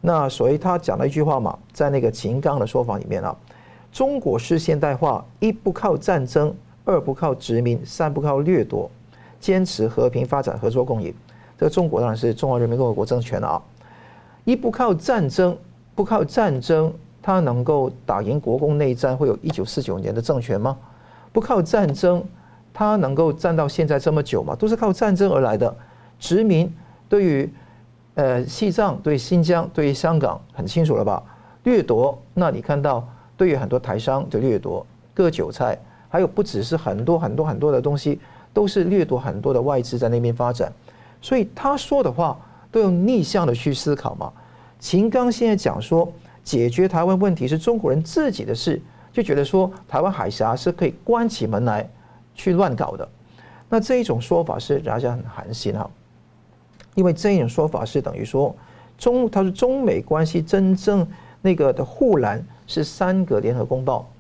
那所以他讲了一句话嘛，在那个秦刚的说法里面啊，中国式现代化一不靠战争，二不靠殖民，三不靠掠夺，坚持和平发展、合作共赢。这个中国当然是中华人民共和国政权了啊。一不靠战争，不靠战争，他能够打赢国共内战，会有一九四九年的政权吗？不靠战争，他能够站到现在这么久吗？都是靠战争而来的。殖民对于呃西藏、对新疆、对香港很清楚了吧？掠夺，那你看到对于很多台商的掠夺、割韭菜，还有不只是很多很多很多的东西，都是掠夺很多的外资在那边发展。所以他说的话都用逆向的去思考嘛。秦刚现在讲说，解决台湾问题是中国人自己的事。就觉得说台湾海峡是可以关起门来去乱搞的，那这一种说法是大家很寒心哈，因为这一种说法是等于说中他说中美关系真正那个的护栏是三个联合公报。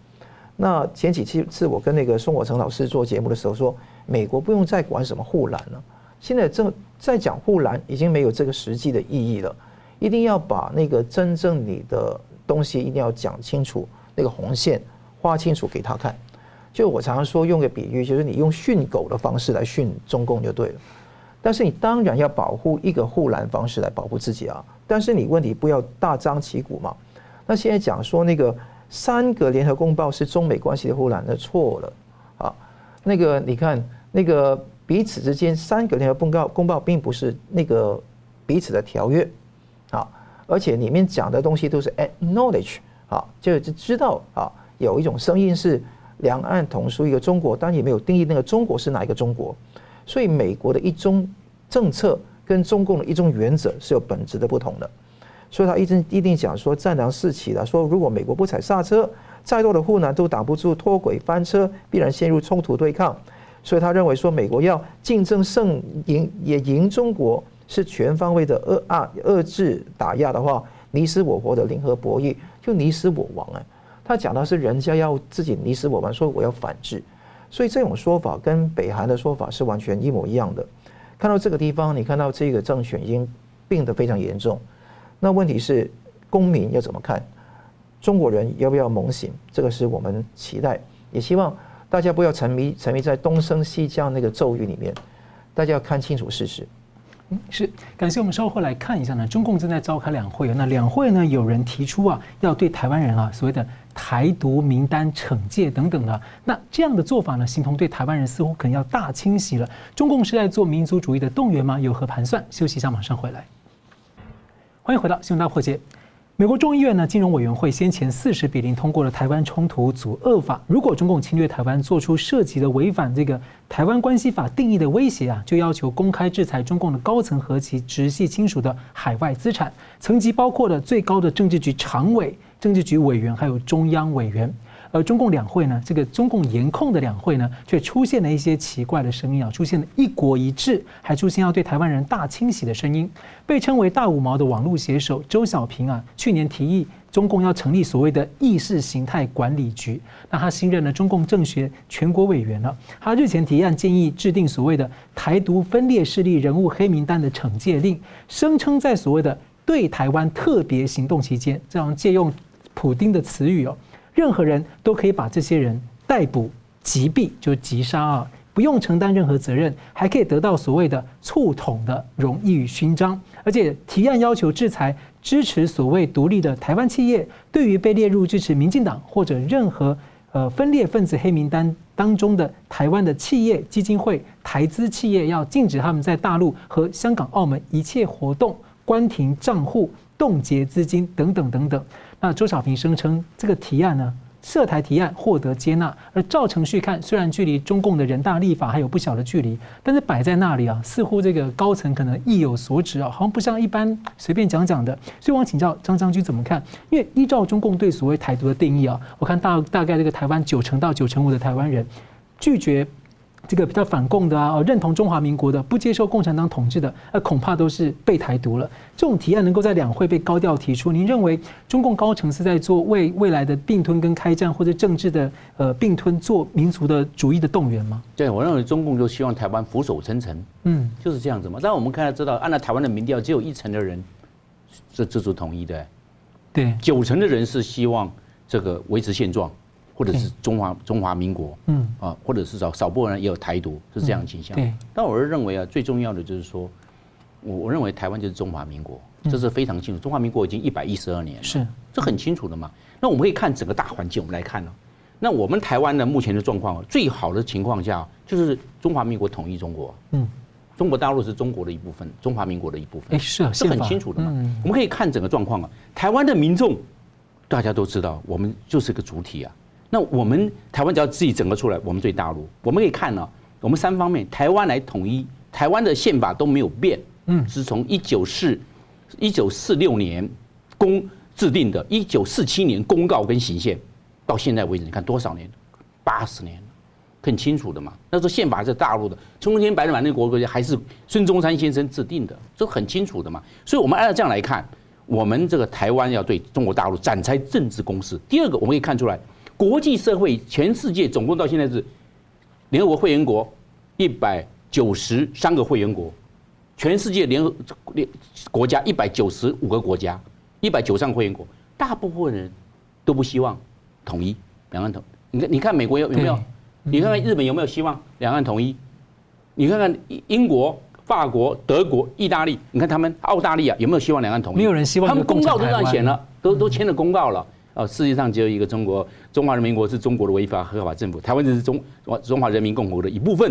那前几期次我跟那个宋国成老师做节目的时候说，美国不用再管什么护栏了，现在正再讲护栏已经没有这个实际的意义了，一定要把那个真正你的东西一定要讲清楚。那个红线画清楚给他看，就我常常说用个比喻，就是你用训狗的方式来训中共就对了。但是你当然要保护一个护栏方式来保护自己啊。但是你问题不要大张旗鼓嘛。那现在讲说那个三个联合公报是中美关系的护栏，那错了啊。那个你看那个彼此之间三个联合公告公报并不是那个彼此的条约啊，而且里面讲的东西都是 acknowledge。啊，就知道啊，有一种声音是两岸同属一个中国，但也没有定义那个中国是哪一个中国。所以美国的一中政策跟中共的一中原则是有本质的不同的。所以他一直一定讲说战狼四起了，说如果美国不踩刹车，再多的护栏都挡不住脱轨翻车，必然陷入冲突对抗。所以他认为说美国要竞争胜赢也赢中国，是全方位的遏啊遏制打压的话，你死我活的零和博弈。就你死我亡啊！他讲的是人家要自己你死我亡，说我要反制，所以这种说法跟北韩的说法是完全一模一样的。看到这个地方，你看到这个政权已经病得非常严重。那问题是公民要怎么看？中国人要不要猛醒？这个是我们期待，也希望大家不要沉迷沉迷在东升西降那个咒语里面，大家要看清楚事实。嗯，是，感谢我们稍后来看一下呢，中共正在召开两会，那两会呢，有人提出啊，要对台湾人啊所谓的台独名单惩戒等等的，那这样的做法呢，形同对台湾人似乎可能要大清洗了。中共是在做民族主义的动员吗？有何盘算？休息一下，马上回来。欢迎回到新闻大破解。美国众议院呢，金融委员会先前四十比零通过了台湾冲突阻遏法。如果中共侵略台湾，做出涉及的违反这个台湾关系法定义的威胁啊，就要求公开制裁中共的高层和其直系亲属的海外资产，层级包括了最高的政治局常委、政治局委员，还有中央委员。而中共两会呢，这个中共严控的两会呢，却出现了一些奇怪的声音啊，出现了一国一制，还出现要对台湾人大清洗的声音。被称为大五毛的网络写手周小平啊，去年提议中共要成立所谓的意识形态管理局。那他新任了中共政学全国委员了。他日前提案建议制定所谓的台独分裂势力人物黑名单的惩戒令，声称在所谓的对台湾特别行动期间，这样借用普丁的词语哦。任何人都可以把这些人逮捕、击毙，就击杀啊，不用承担任何责任，还可以得到所谓的促统的荣誉勋章。而且提案要求制裁支持所谓独立的台湾企业，对于被列入支持民进党或者任何呃分裂分子黑名单当中的台湾的企业、基金会、台资企业，要禁止他们在大陆和香港、澳门一切活动，关停账户、冻结资金等等等等。那周小平声称，这个提案呢，涉台提案获得接纳，而照程序看，虽然距离中共的人大立法还有不小的距离，但是摆在那里啊，似乎这个高层可能意有所指啊，好像不像一般随便讲讲的。所以，我想请教张将军怎么看？因为依照中共对所谓台独的定义啊，我看大大概这个台湾九成到九成五的台湾人拒绝。这个比较反共的啊，认同中华民国的，不接受共产党统治的，那恐怕都是被台独了。这种提案能够在两会被高调提出，您认为中共高层是在做为未来的并吞跟开战或者政治的呃并吞做民族的主义的动员吗？对，我认为中共就希望台湾俯首称臣，嗯，就是这样子嘛。但我们看到知道，按照台湾的民调，只有一成的人是支持统一的，对，九成的人是希望这个维持现状。或者是中华中华民国，嗯啊，或者是少少部分人也有台独，是这样的倾向。对，但我是认为啊，最重要的就是说，我我认为台湾就是中华民国，这是非常清楚。中华民国已经一百一十二年了，是这很清楚的嘛。那我们可以看整个大环境，我们来看呢。那我们台湾的目前的状况，最好的情况下就是中华民国统一中国，嗯，中国大陆是中国的一部分，中华民国的一部分，是啊是很清楚的嘛。我们可以看整个状况啊，台湾的民众大家都知道，我们就是个主体啊。那我们台湾只要自己整个出来，我们对大陆，我们可以看呢，我们三方面，台湾来统一，台湾的宪法都没有变，嗯，是从一九四一九四六年公制定的，一九四七年公告跟行宪，到现在为止，你看多少年？八十年，很清楚的嘛。那时候宪法是大陆的，中天白日满那国国家还是孙中山先生制定的，这很清楚的嘛。所以我们按照这样来看，我们这个台湾要对中国大陆展开政治攻势。第二个，我们可以看出来。国际社会，全世界总共到现在是联合国会员国一百九十三个会员国，全世界联合联国家一百九十五个国家，一百九十三个会员国，大部分人都不希望统一两岸统。你看，你看美国有有没有？你看看日本有没有希望两岸统一？你看看英国、法国、德国、意大利，你看他们澳大利亚有没有希望两岸统一？没有人希望。他们公告都这样写了，都都签了公告了。哦，世界上只有一个中国，中华人民国是中国的违法合法政府，台湾就是中中华人民共和国的一部分，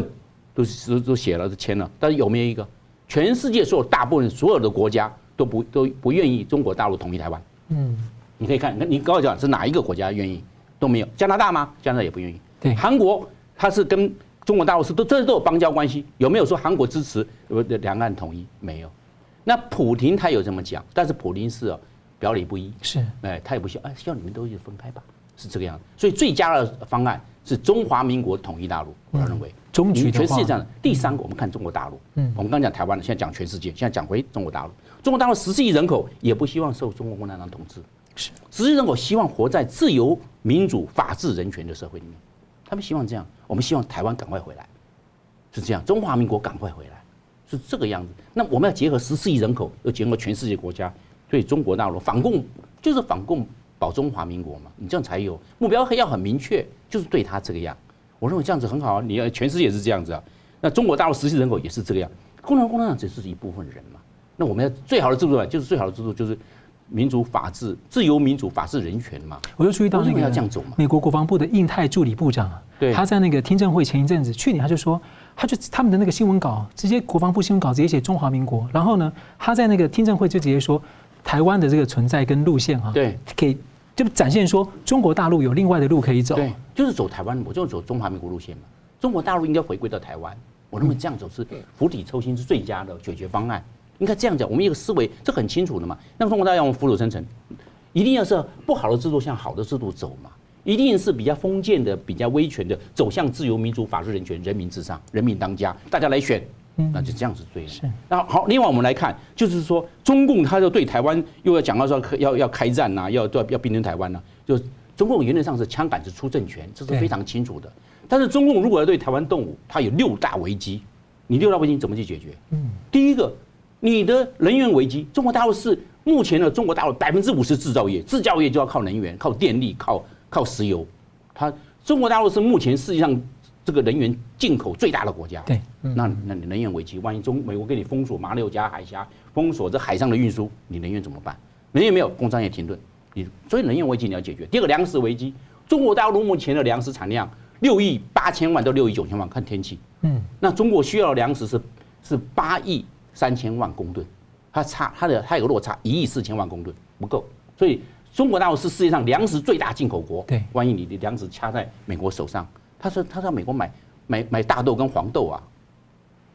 都都都写了，都签了。但是有没有一个？全世界所有大部分所有的国家都不都不愿意中国大陆统一台湾。嗯，你可以看，你告诉我是哪一个国家愿意？都没有。加拿大吗？加拿大也不愿意。对，韩国它是跟中国大陆是都这都有邦交关系，有没有说韩国支持两岸统一？没有。那普京他有这么讲，但是普京是。表里不一，是，哎，他也不希望，哎，希望你们都一起分开吧，是这个样子。所以最佳的方案是中华民国统一大陆，我认为。中局全世界这样的。第三个，我们看中国大陆。嗯，我们刚讲台湾的，现在讲全世界，现在讲回中国大陆。中国大陆十四亿人口也不希望受中国共产党统治，是。十四亿人口希望活在自由、民主、法治、人权的社会里面，他们希望这样。我们希望台湾赶快回来，是这样。中华民国赶快回来，是这个样子。那我们要结合十四亿人口，又结合全世界国家。对中国大陆反共就是反共保中华民国嘛，你这样才有目标，要很明确，就是对他这个样。我认为这样子很好啊，你要全世界也是这样子啊。那中国大陆实际人口也是这个样，共产共产党只是一部分人嘛。那我们要最好的制度就是最好的制度就是民主、法治、自由、民主、法治、人权嘛。我就注意到那个要这样走嘛。美国国防部的印太助理部长啊，对，他在那个听证会前一阵子，去年他就说，他就他们的那个新闻稿，直接国防部新闻稿直接写中华民国，然后呢，他在那个听证会就直接说台湾的这个存在跟路线哈，对，可以就展现说中国大陆有另外的路可以走，对，就是走台湾，我就走中华民国路线嘛。中国大陆应该回归到台湾。我认为这样走是釜底抽薪是最佳的解决方案。应该这样讲，我们一个思维这很清楚的嘛。那么中国大陆要用腐朽生成，一定要是不好的制度向好的制度走嘛。一定是比较封建的、比较威权的，走向自由、民主、法治、人权、人民至上、人民当家，大家来选，那就这样子对的。那好，另外我们来看，就是说中共他就对台湾又要讲到说要要开战呐，要要要并吞台湾呐，就中共原则上是枪杆子出政权，这是非常清楚的。但是中共如果要对台湾动武，它有六大危机，你六大危机怎么去解决？嗯，第一个，你的能源危机，中国大陆是目前的中国大陆百分之五十制造业，制造业就要靠能源，靠电力，靠靠石油。它中国大陆是目前世界上这个能源进口最大的国家。对，那那你能源危机，万一中美国给你封锁马六甲海峡，封锁这海上的运输，你能源怎么办？能源没有，工商业停顿，你所以能源危机你要解决。第二个，粮食危机，中国大陆目前的粮食产量。六亿八千万到六亿九千万，看天气。嗯，那中国需要的粮食是是八亿三千万公吨，它差它的它有个落差一亿四千万公吨不够，所以中国大陆是世界上粮食最大进口国。对，万一你的粮食掐在美国手上，他说他到美国买买买大豆跟黄豆啊，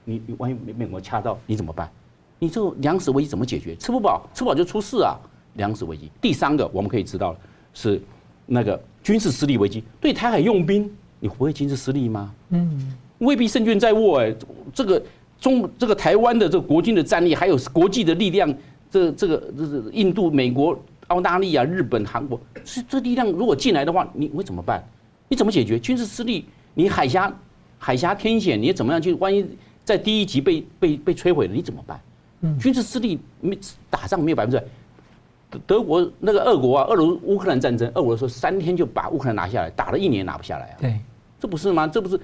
你你万一美美国掐到你怎么办？你这个粮食危机怎么解决？吃不饱吃不饱就出事啊！粮食危机。第三个我们可以知道是那个军事实力危机，对台海用兵。你不会军事实力吗？嗯，未必胜券在握哎。这个中这个台湾的这个国军的战力，还有国际的力量，这这个这是印度、美国、澳大利亚、日本、韩国，是这力量如果进来的话，你会怎么办？你怎么解决军事失利？你海峡海峡天险，你怎么样去？万一在第一级被被被摧毁了，你怎么办？嗯，军事失利没打仗没有百分之百。德国那个俄国啊，俄罗乌克兰战争，俄国说三天就把乌克兰拿下来，打了一年拿不下来啊。对，这不是吗？这不是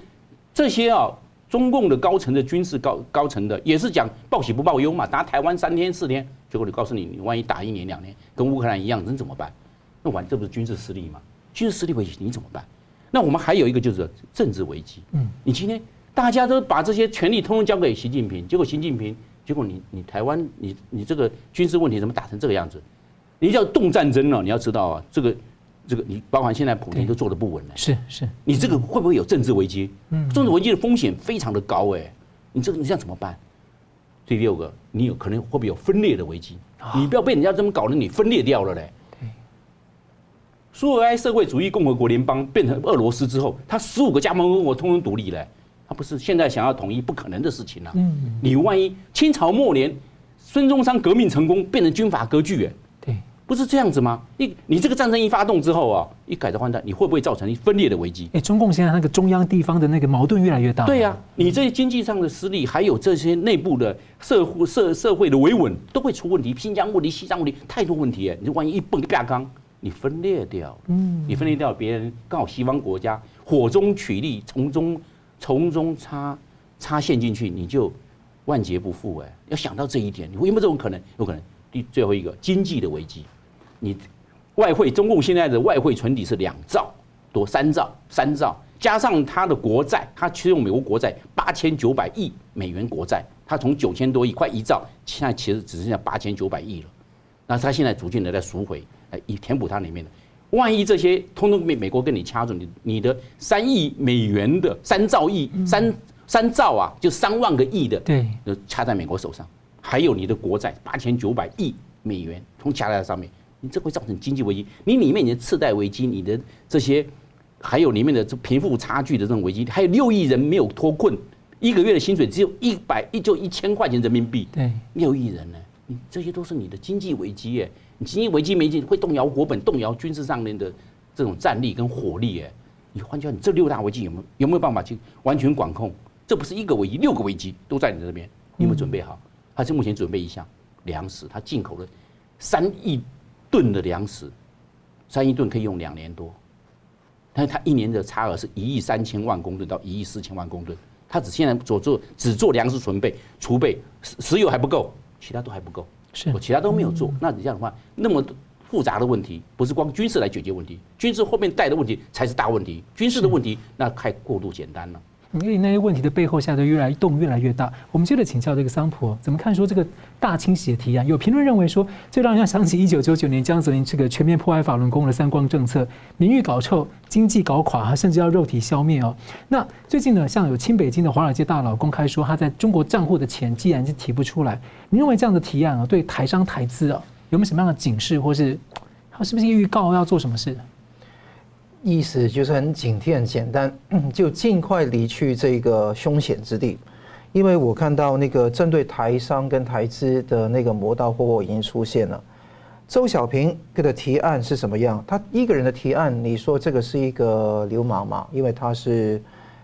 这些啊，中共的高层的军事高高层的也是讲报喜不报忧嘛，打台湾三天四天，结果你告诉你，你万一打一年两年，跟乌克兰一样，人怎么办？那完，这不是军事失利吗？军事失利危机你怎么办？那我们还有一个就是政治危机。嗯，你今天大家都把这些权力通通交给习近平，结果习近平，结果你你台湾你你这个军事问题怎么打成这个样子？你叫动战争了，你要知道啊，这个，这个你包含现在普京都做的不稳了。是是，你这个会不会有政治危机？嗯，政治危机的风险非常的高哎，你这个你这样怎么办？第六个，你有可能会不会有分裂的危机？你不要被人家这么搞得你分裂掉了嘞。对，苏维埃社会主义共和国联邦变成俄罗斯之后，它十五个加盟共和国通通独立嘞，他不是现在想要统一不可能的事情了。嗯，你万一清朝末年孙中山革命成功，变成军阀割据哎。不是这样子吗？你你这个战争一发动之后啊，一改朝换代，你会不会造成一分裂的危机？哎，中共现在那个中央地方的那个矛盾越来越大。对呀、啊，你这些经济上的实力，还有这些内部的社会社社会的维稳，都会出问题。新疆问题、西藏问题，太多问题哎！你万一一蹦一啪缸，你分裂掉，嗯，你分裂掉，别人刚好西方国家火中取栗，从中从中插插线进去，你就万劫不复哎！要想到这一点，你会有没有这种可能？有可能。第最后一个经济的危机。你外汇，中共现在的外汇存底是两兆多，三兆，三兆，加上它的国债，它其实用美国国债八千九百亿美元国债，它从九千多亿快一兆，现在其实只剩下八千九百亿了。那它现在逐渐的在赎回，来以填补它里面的。万一这些通通被美国跟你掐住你，你的三亿美元的三兆亿三三兆啊，就三万个亿的，对，就掐在美国手上。还有你的国债八千九百亿美元，从掐在上面。你这会造成经济危机，你里面你的次贷危机，你的这些，还有里面的这贫富差距的这种危机，还有六亿人没有脱困，一个月的薪水只有一百一就一千块钱人民币，对，六亿人呢，你这些都是你的经济危机耶，你经济危机没进会动摇国本，动摇军事上面的这种战力跟火力哎，你换句话，你这六大危机有没有有没有办法去完全管控？这不是一个危机，六个危机都在你这边，你有没有准备好？还是目前准备一项粮食，它进口了三亿。吨的粮食，三亿吨可以用两年多，但是它一年的差额是一亿三千万公吨到一亿四千万公吨，它只现在做做只做粮食储备储备，石油还不够，其他都还不够，是我其他都没有做。那你这样的话，那么复杂的问题，不是光军事来解决问题，军事后面带的问题才是大问题，军事的问题那太过度简单了。因为那些问题的背后，下的越来越动越来越大。我们接着请教这个桑普，怎么看说这个大清洗的提案？有评论认为说，这让人家想起一九九九年江泽民这个全面破坏法轮功的三光政策，名誉搞臭，经济搞垮，甚至要肉体消灭哦。那最近呢，像有亲北京的华尔街大佬公开说，他在中国账户的钱既然是提不出来，你认为这样的提案啊，对台商台资啊，有没有什么样的警示，或是他是不是预告要做什么事？意思就是很警惕、很简单，就尽快离去这个凶险之地。因为我看到那个针对台商跟台资的那个磨刀霍霍已经出现了。周小平给的提案是什么样？他一个人的提案，你说这个是一个流氓嘛？因为他是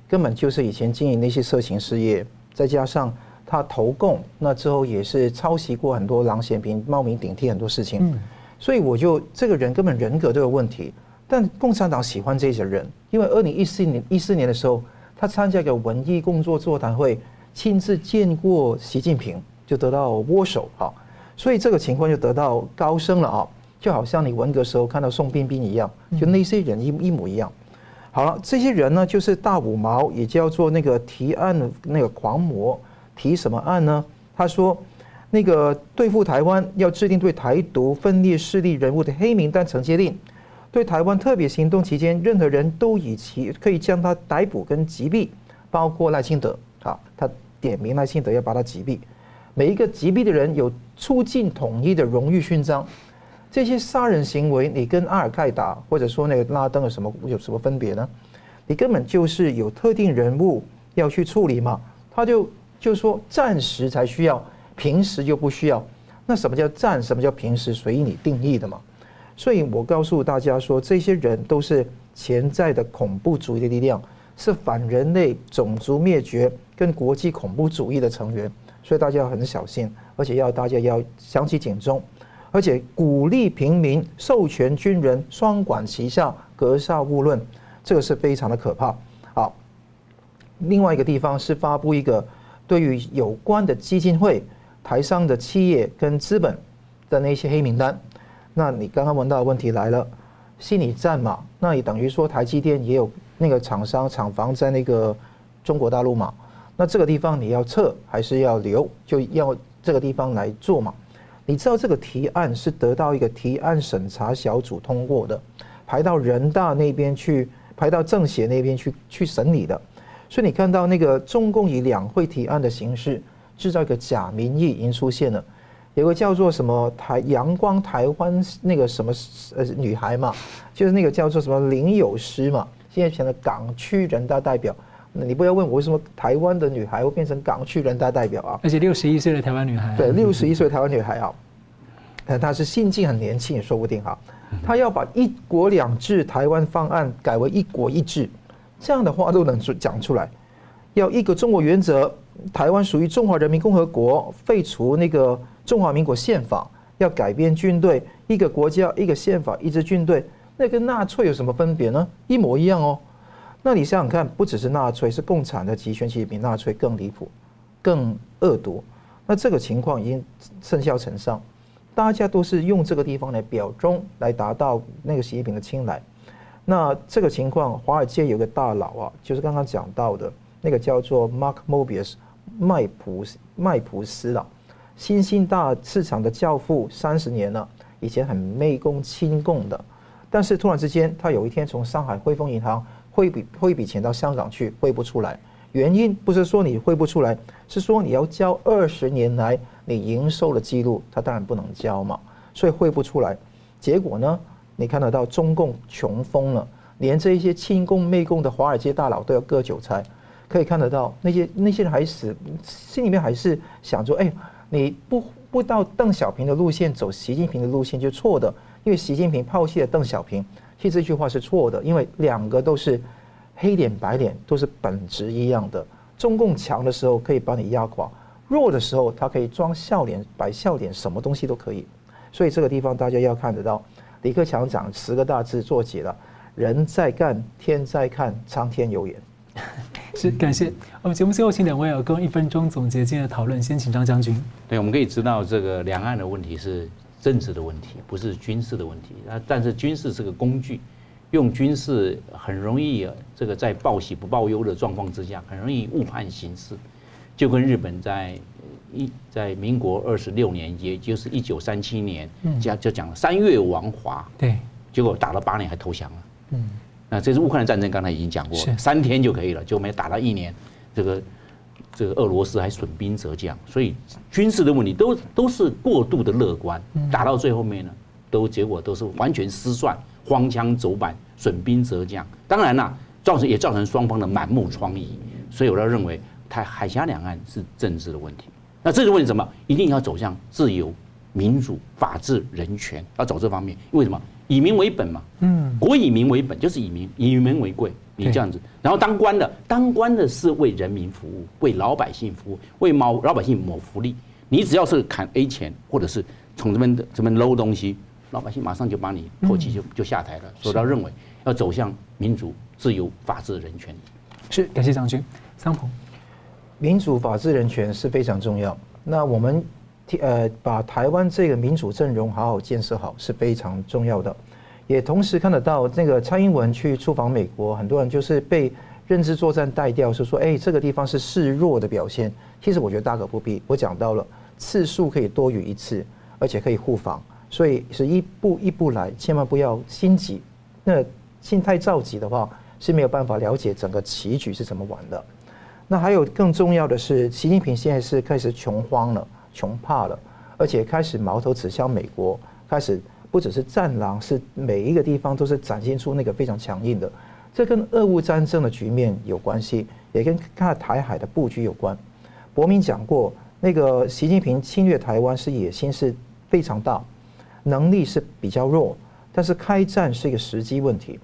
根本就是以前经营那些色情事业，再加上他投共，那之后也是抄袭过很多郎咸平冒名顶替很多事情，所以我就这个人根本人格都有问题。但共产党喜欢这些人，因为二零一四年一四年的时候，他参加一个文艺工作座谈会，亲自见过习近平，就得到握手啊，所以这个情况就得到高升了啊，就好像你文革时候看到宋彬彬一样，就那些人一一模一样。好了，这些人呢，就是大五毛，也叫做那个提案那个狂魔，提什么案呢？他说，那个对付台湾要制定对台独分裂势力人物的黑名单惩戒令。对台湾特别行动期间，任何人都以其可以将他逮捕跟击毙，包括赖清德啊，他点名赖清德要把他击毙。每一个击毙的人有促进统一的荣誉勋章。这些杀人行为，你跟阿尔盖达或者说那个拉登有什么有什么分别呢？你根本就是有特定人物要去处理嘛。他就就说暂时才需要，平时就不需要。那什么叫暂？什么叫平时？随你定义的嘛。所以我告诉大家说，这些人都是潜在的恐怖主义的力量，是反人类、种族灭绝跟国际恐怖主义的成员。所以大家要很小心，而且要大家要响起警钟，而且鼓励平民、授权军人双管齐下、格杀勿论，这个是非常的可怕。好，另外一个地方是发布一个对于有关的基金会、台商的企业跟资本的那些黑名单。那你刚刚问到的问题来了，心理战嘛？那也等于说台积电也有那个厂商厂房在那个中国大陆嘛？那这个地方你要撤还是要留？就要这个地方来做嘛？你知道这个提案是得到一个提案审查小组通过的，排到人大那边去，排到政协那边去去审理的。所以你看到那个中共以两会提案的形式制造一个假民意已经出现了。有个叫做什么台阳光台湾那个什么呃女孩嘛，就是那个叫做什么林有诗嘛，现在成了港区人大代表。那你不要问我为什么台湾的女孩会变成港区人大代表啊？而且六十一岁的台湾女孩。对，六十一岁的台湾女孩啊，但她是心境很年轻也说不定哈。她要把一国两制台湾方案改为一国一制，这样的话都能讲出来。要一个中国原则，台湾属于中华人民共和国，废除那个。中华民国宪法要改变军队，一个国家一个宪法一支军队，那跟纳粹有什么分别呢？一模一样哦。那你想想看，不只是纳粹，是共产的集权，其实比纳粹更离谱、更恶毒。那这个情况已经甚嚣尘上，大家都是用这个地方来表忠，来达到那个习近平的青睐。那这个情况，华尔街有个大佬啊，就是刚刚讲到的那个叫做 Mark Mobius 麦普麦普斯啊。新兴大市场的教父三十年了，以前很媚共亲共的，但是突然之间，他有一天从上海汇丰银行汇笔汇笔钱到香港去，汇不出来。原因不是说你汇不出来，是说你要交二十年来你营收的记录，他当然不能交嘛，所以汇不出来。结果呢，你看得到中共穷疯了，连这一些亲共媚共的华尔街大佬都要割韭菜，可以看得到那些那些人还是心里面还是想着，哎。你不不到邓小平的路线走习近平的路线就错的，因为习近平抛弃了邓小平，其实这句话是错的，因为两个都是黑脸白脸，都是本质一样的。中共强的时候可以把你压垮，弱的时候他可以装笑脸、摆笑脸，什么东西都可以。所以这个地方大家要看得到，李克强讲十个大字做解了，人在干，天在看，苍天有眼。是，感谢。我们节目最后请两位啊，用一分钟总结今天的讨论。先请张将军。对，我们可以知道这个两岸的问题是政治的问题，不是军事的问题。啊，但是军事是个工具，用军事很容易这个在报喜不报忧的状况之下，很容易误判形势。就跟日本在一在民国二十六年，也就是一九三七年，就就讲三月王华，对，结果打了八年还投降了。嗯。那这是乌克兰战争，刚才已经讲过，三天就可以了，就没打到一年，这个这个俄罗斯还损兵折将，所以军事的问题都都是过度的乐观，打到最后面呢，都结果都是完全失算，荒腔走板，损兵折将。当然啦，造成也造成双方的满目疮痍，所以我要认为，台海峡两岸是政治的问题。那这个问题什么？一定要走向自由、民主、法治、人权，要走这方面。为什么？以民为本嘛，嗯，国以民为本，就是以民以民为贵，你这样子，然后当官的，当官的是为人民服务，为老百姓服务，为毛老百姓谋福利。你只要是砍 A 钱，或者是从这边的这边搂东西，老百姓马上就把你唾弃，就就下台了。所以他认为要走向民主、自由、法治、人权。是，感谢张军。桑鹏，民主、法治、人权是非常重要。那我们。呃，把台湾这个民主阵容好好建设好是非常重要的，也同时看得到那个蔡英文去出访美国，很多人就是被认知作战带掉，是说，哎，这个地方是示弱的表现。其实我觉得大可不必，我讲到了次数可以多于一次，而且可以互访，所以是一步一步来，千万不要心急。那心太着急的话是没有办法了解整个棋局是怎么玩的。那还有更重要的是，习近平现在是开始穷慌了。穷怕了，而且开始矛头指向美国，开始不只是战狼，是每一个地方都是展现出那个非常强硬的。这跟俄乌战争的局面有关系，也跟看台海的布局有关。伯明讲过，那个习近平侵略台湾是野心是非常大，能力是比较弱，但是开战是一个时机问题。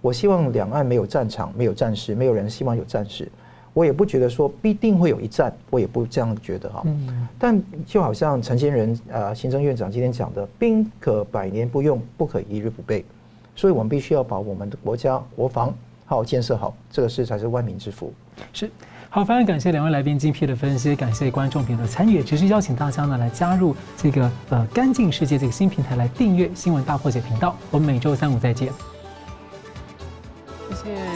我希望两岸没有战场，没有战事，没有人希望有战事。我也不觉得说必定会有一战，我也不这样觉得哈。嗯但就好像陈先仁呃行政院长今天讲的，兵可百年不用，不可一日不备。所以我们必须要把我们的国家国防好好建设好，这个事才是万民之福。是，好，非常感谢两位来宾精辟的分析，感谢观众朋友的参与，持续邀请大家呢来加入这个呃干净世界这个新平台来订阅新闻大破解频道，我们每周三五再见。谢谢。